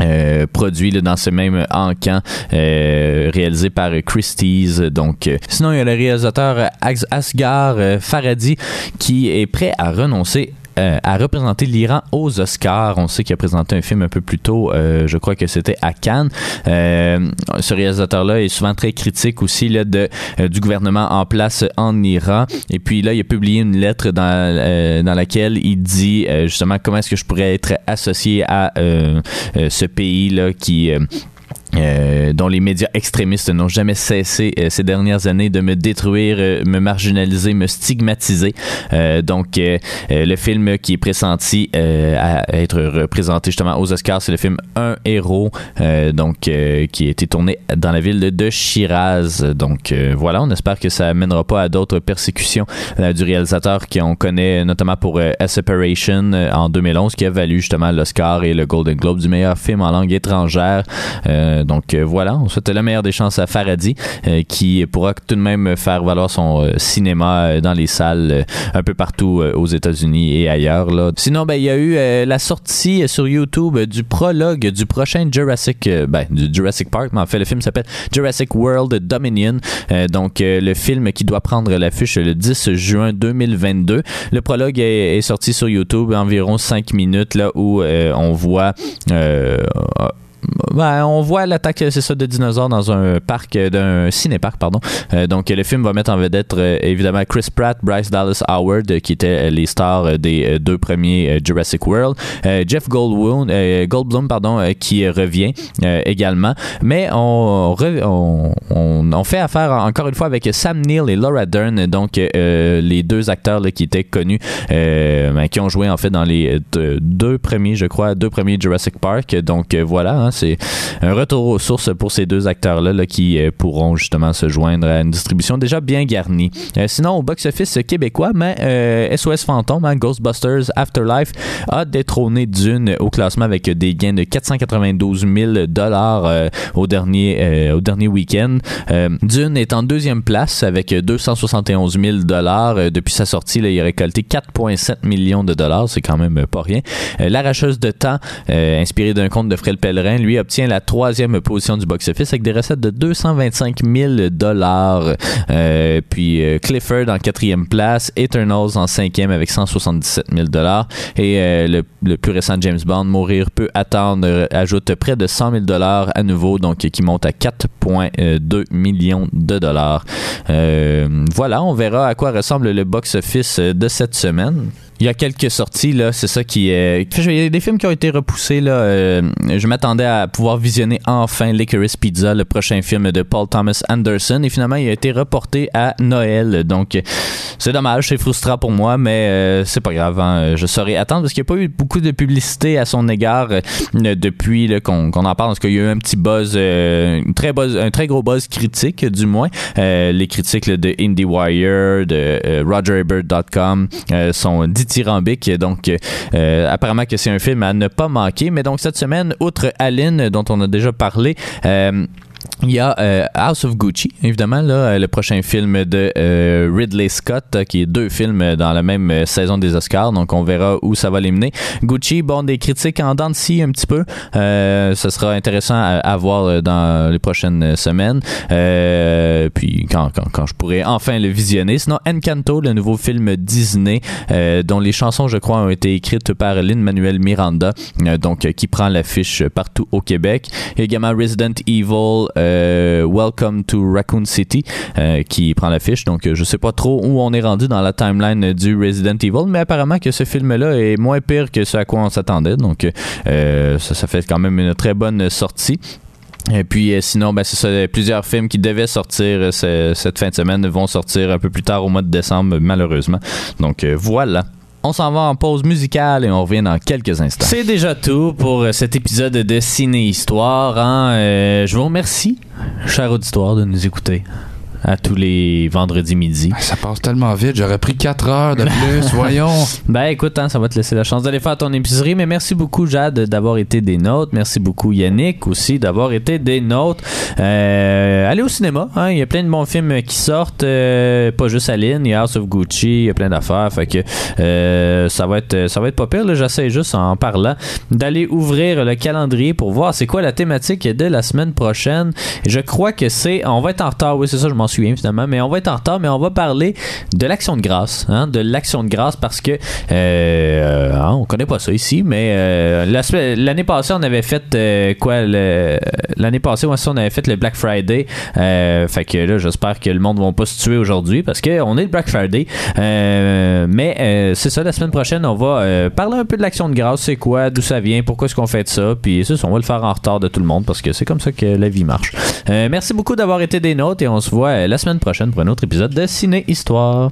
euh, produits là, dans ce même encan réalisé par Christie's donc sinon il y a le réalisateur As- Asghar euh, Farhadi qui est prêt à renoncer euh, à représenter l'Iran aux Oscars. On sait qu'il a présenté un film un peu plus tôt, euh, je crois que c'était à Cannes. Euh, ce réalisateur-là est souvent très critique aussi là, de, euh, du gouvernement en place en Iran. Et puis là, il a publié une lettre dans, euh, dans laquelle il dit justement comment est-ce que je pourrais être associé à ce pays-là qui... euh, dont les médias extrémistes n'ont jamais cessé euh, ces dernières années de me détruire, euh, me marginaliser, me stigmatiser. Euh, donc, euh, euh, le film qui est pressenti à être représenté justement aux Oscars, c'est le film Un héros, donc qui a été tourné dans la ville de Shiraz. Donc voilà, on espère que ça amènera pas à d'autres persécutions du réalisateur qu'on connaît notamment pour A Separation en 2011, qui a valu justement l'Oscar et le Golden Globe du meilleur film en langue étrangère. Donc euh, voilà, on souhaite la meilleure des chances à Faradi, euh, qui pourra tout de même faire valoir son euh, cinéma dans les salles un peu partout aux États-Unis et ailleurs. Là. Sinon, ben il y a eu la sortie sur YouTube du prologue du prochain Jurassic, ben du Jurassic Park, mais en fait le film s'appelle Jurassic World Dominion. Donc le film qui doit prendre l'affiche le 10 juin 2022. Le prologue est, est sorti sur YouTube environ 5 minutes là où euh, on voit euh, ben, on voit l'attaque, c'est ça, de dinosaures dans un parc, euh, d'un cinéparc, pardon. Euh, donc, le film va mettre en vedette euh, évidemment Chris Pratt, Bryce Dallas Howard, qui étaient les stars des deux premiers Jurassic World, Jeff Goldblum, Goldblum pardon, qui revient également. Mais on, on, on, on fait affaire encore une fois avec Sam Neill et Laura Dern, donc les deux acteurs qui étaient connus, ben, qui ont joué en fait dans les euh, deux premiers, je crois, deux premiers Jurassic Park. Donc voilà, hein, c'est un retour aux sources pour ces deux acteurs-là là, qui euh, pourront justement se joindre à une distribution déjà bien garnie. Euh, sinon, au box-office québécois, mais euh, SOS Fantôme, hein, Ghostbusters Afterlife, a détrôné Dune au classement avec des gains de 492 000 dollars au dernier dernier week-end. Dune est en deuxième place avec 271 000 dollars depuis sa sortie. Il a récolté 4,7 millions de dollars, c'est quand même pas rien. L'arracheuse de temps, inspirée d'un conte de Fred Pellerin, lui obtient la troisième position du box-office avec des recettes de 225 000 dollars. Euh, puis euh, Clifford en quatrième place, Eternals en cinquième avec 177 000 dollars et euh, le, le plus récent James Bond, Mourir peut attendre, ajoute près de 100 000 dollars à nouveau, donc qui monte à 4,2 millions de dollars. Voilà, on verra à quoi ressemble le box-office de cette semaine. Il y a quelques sorties là, c'est ça qui est. Il y a des films qui ont été repoussés là. euh, je m'attendais à pouvoir visionner enfin Licorice Pizza, le prochain film de Paul Thomas Anderson, et finalement il a été reporté à Noël. Donc c'est dommage, c'est frustrant pour moi, mais euh, c'est pas grave. hein, je saurais attendre parce qu'il n'y a pas eu beaucoup de publicité à son égard euh, depuis qu'on en parle. Parce qu'il y a eu un petit buzz, très un très gros buzz critique du moins. Les critiques de IndieWire, de RogerEbert.com sont Donc euh, apparemment que c'est un film à ne pas manquer. Mais donc cette semaine, outre Aline dont on a déjà parlé. euh, il y a euh, House of Gucci, évidemment, là, euh, le prochain film de euh, Ridley Scott, qui est deux films dans la même saison des Oscars, donc on verra où ça va les mener. Gucci, bon, des critiques en dents de un petit peu, euh, ce sera intéressant à, voir dans les prochaines semaines, puis quand, quand, quand je pourrai enfin le visionner. Sinon, Encanto, le nouveau film Disney, dont les chansons, je crois, ont été écrites par Lin-Manuel Miranda, donc qui prend l'affiche partout au Québec. Également Resident Evil, euh, Welcome to Raccoon City, euh, qui prend l'affiche. Donc, euh, je sais pas trop où on est rendu dans la timeline du Resident Evil, mais apparemment que ce film-là est moins pire que ce à quoi on s'attendait. Donc, ça, fait quand même une très bonne sortie. Et puis sinon, ben, plusieurs films qui devaient sortir ce- cette fin de semaine vont sortir un peu plus tard au mois de décembre, malheureusement. Donc voilà. On s'en va en pause musicale et on revient dans quelques instants. C'est déjà tout pour euh, cet épisode de Ciné Histoire. hein. Euh, je vous remercie, cher auditoire, de nous écouter à tous les vendredis midi. Ça passe tellement vite, j'aurais pris 4 heures de plus, *laughs* voyons. Ben écoute, hein, ça va te laisser la chance d'aller faire ton épicerie, mais merci beaucoup Jade d'avoir été des nôtres. Merci beaucoup Yannick aussi d'avoir été des nôtres. Euh, allez au cinéma, hein, il y a plein de bons films qui sortent, euh, pas juste Aline, il y a House of Gucci, il y a plein d'affaires, fait que euh, ça va être ça va être pas pire. J'essaie juste en parlant d'aller ouvrir le calendrier pour voir c'est quoi la thématique de la semaine prochaine. Je crois que c'est, on va être en retard, oui c'est ça, je m'en souviens finalement, mais on va être en retard, mais on va parler de l'action de grâce, hein, de l'action de grâce parce que euh, hein, on connaît pas ça ici, mais euh, l'année passée on avait fait euh, quoi l'année passée ça, on avait fait le Black Friday, euh, fait que là j'espère que le monde va pas se tuer aujourd'hui parce que on est le Black Friday, mais c'est ça la semaine prochaine on va parler un peu de l'action de grâce, c'est quoi, d'où ça vient, pourquoi est-ce qu'on fait ça, puis ça, on va le faire en retard de tout le monde parce que c'est comme ça que la vie marche. Merci beaucoup d'avoir été des nôtres et on se voit la semaine prochaine pour un autre épisode de Ciné Histoire.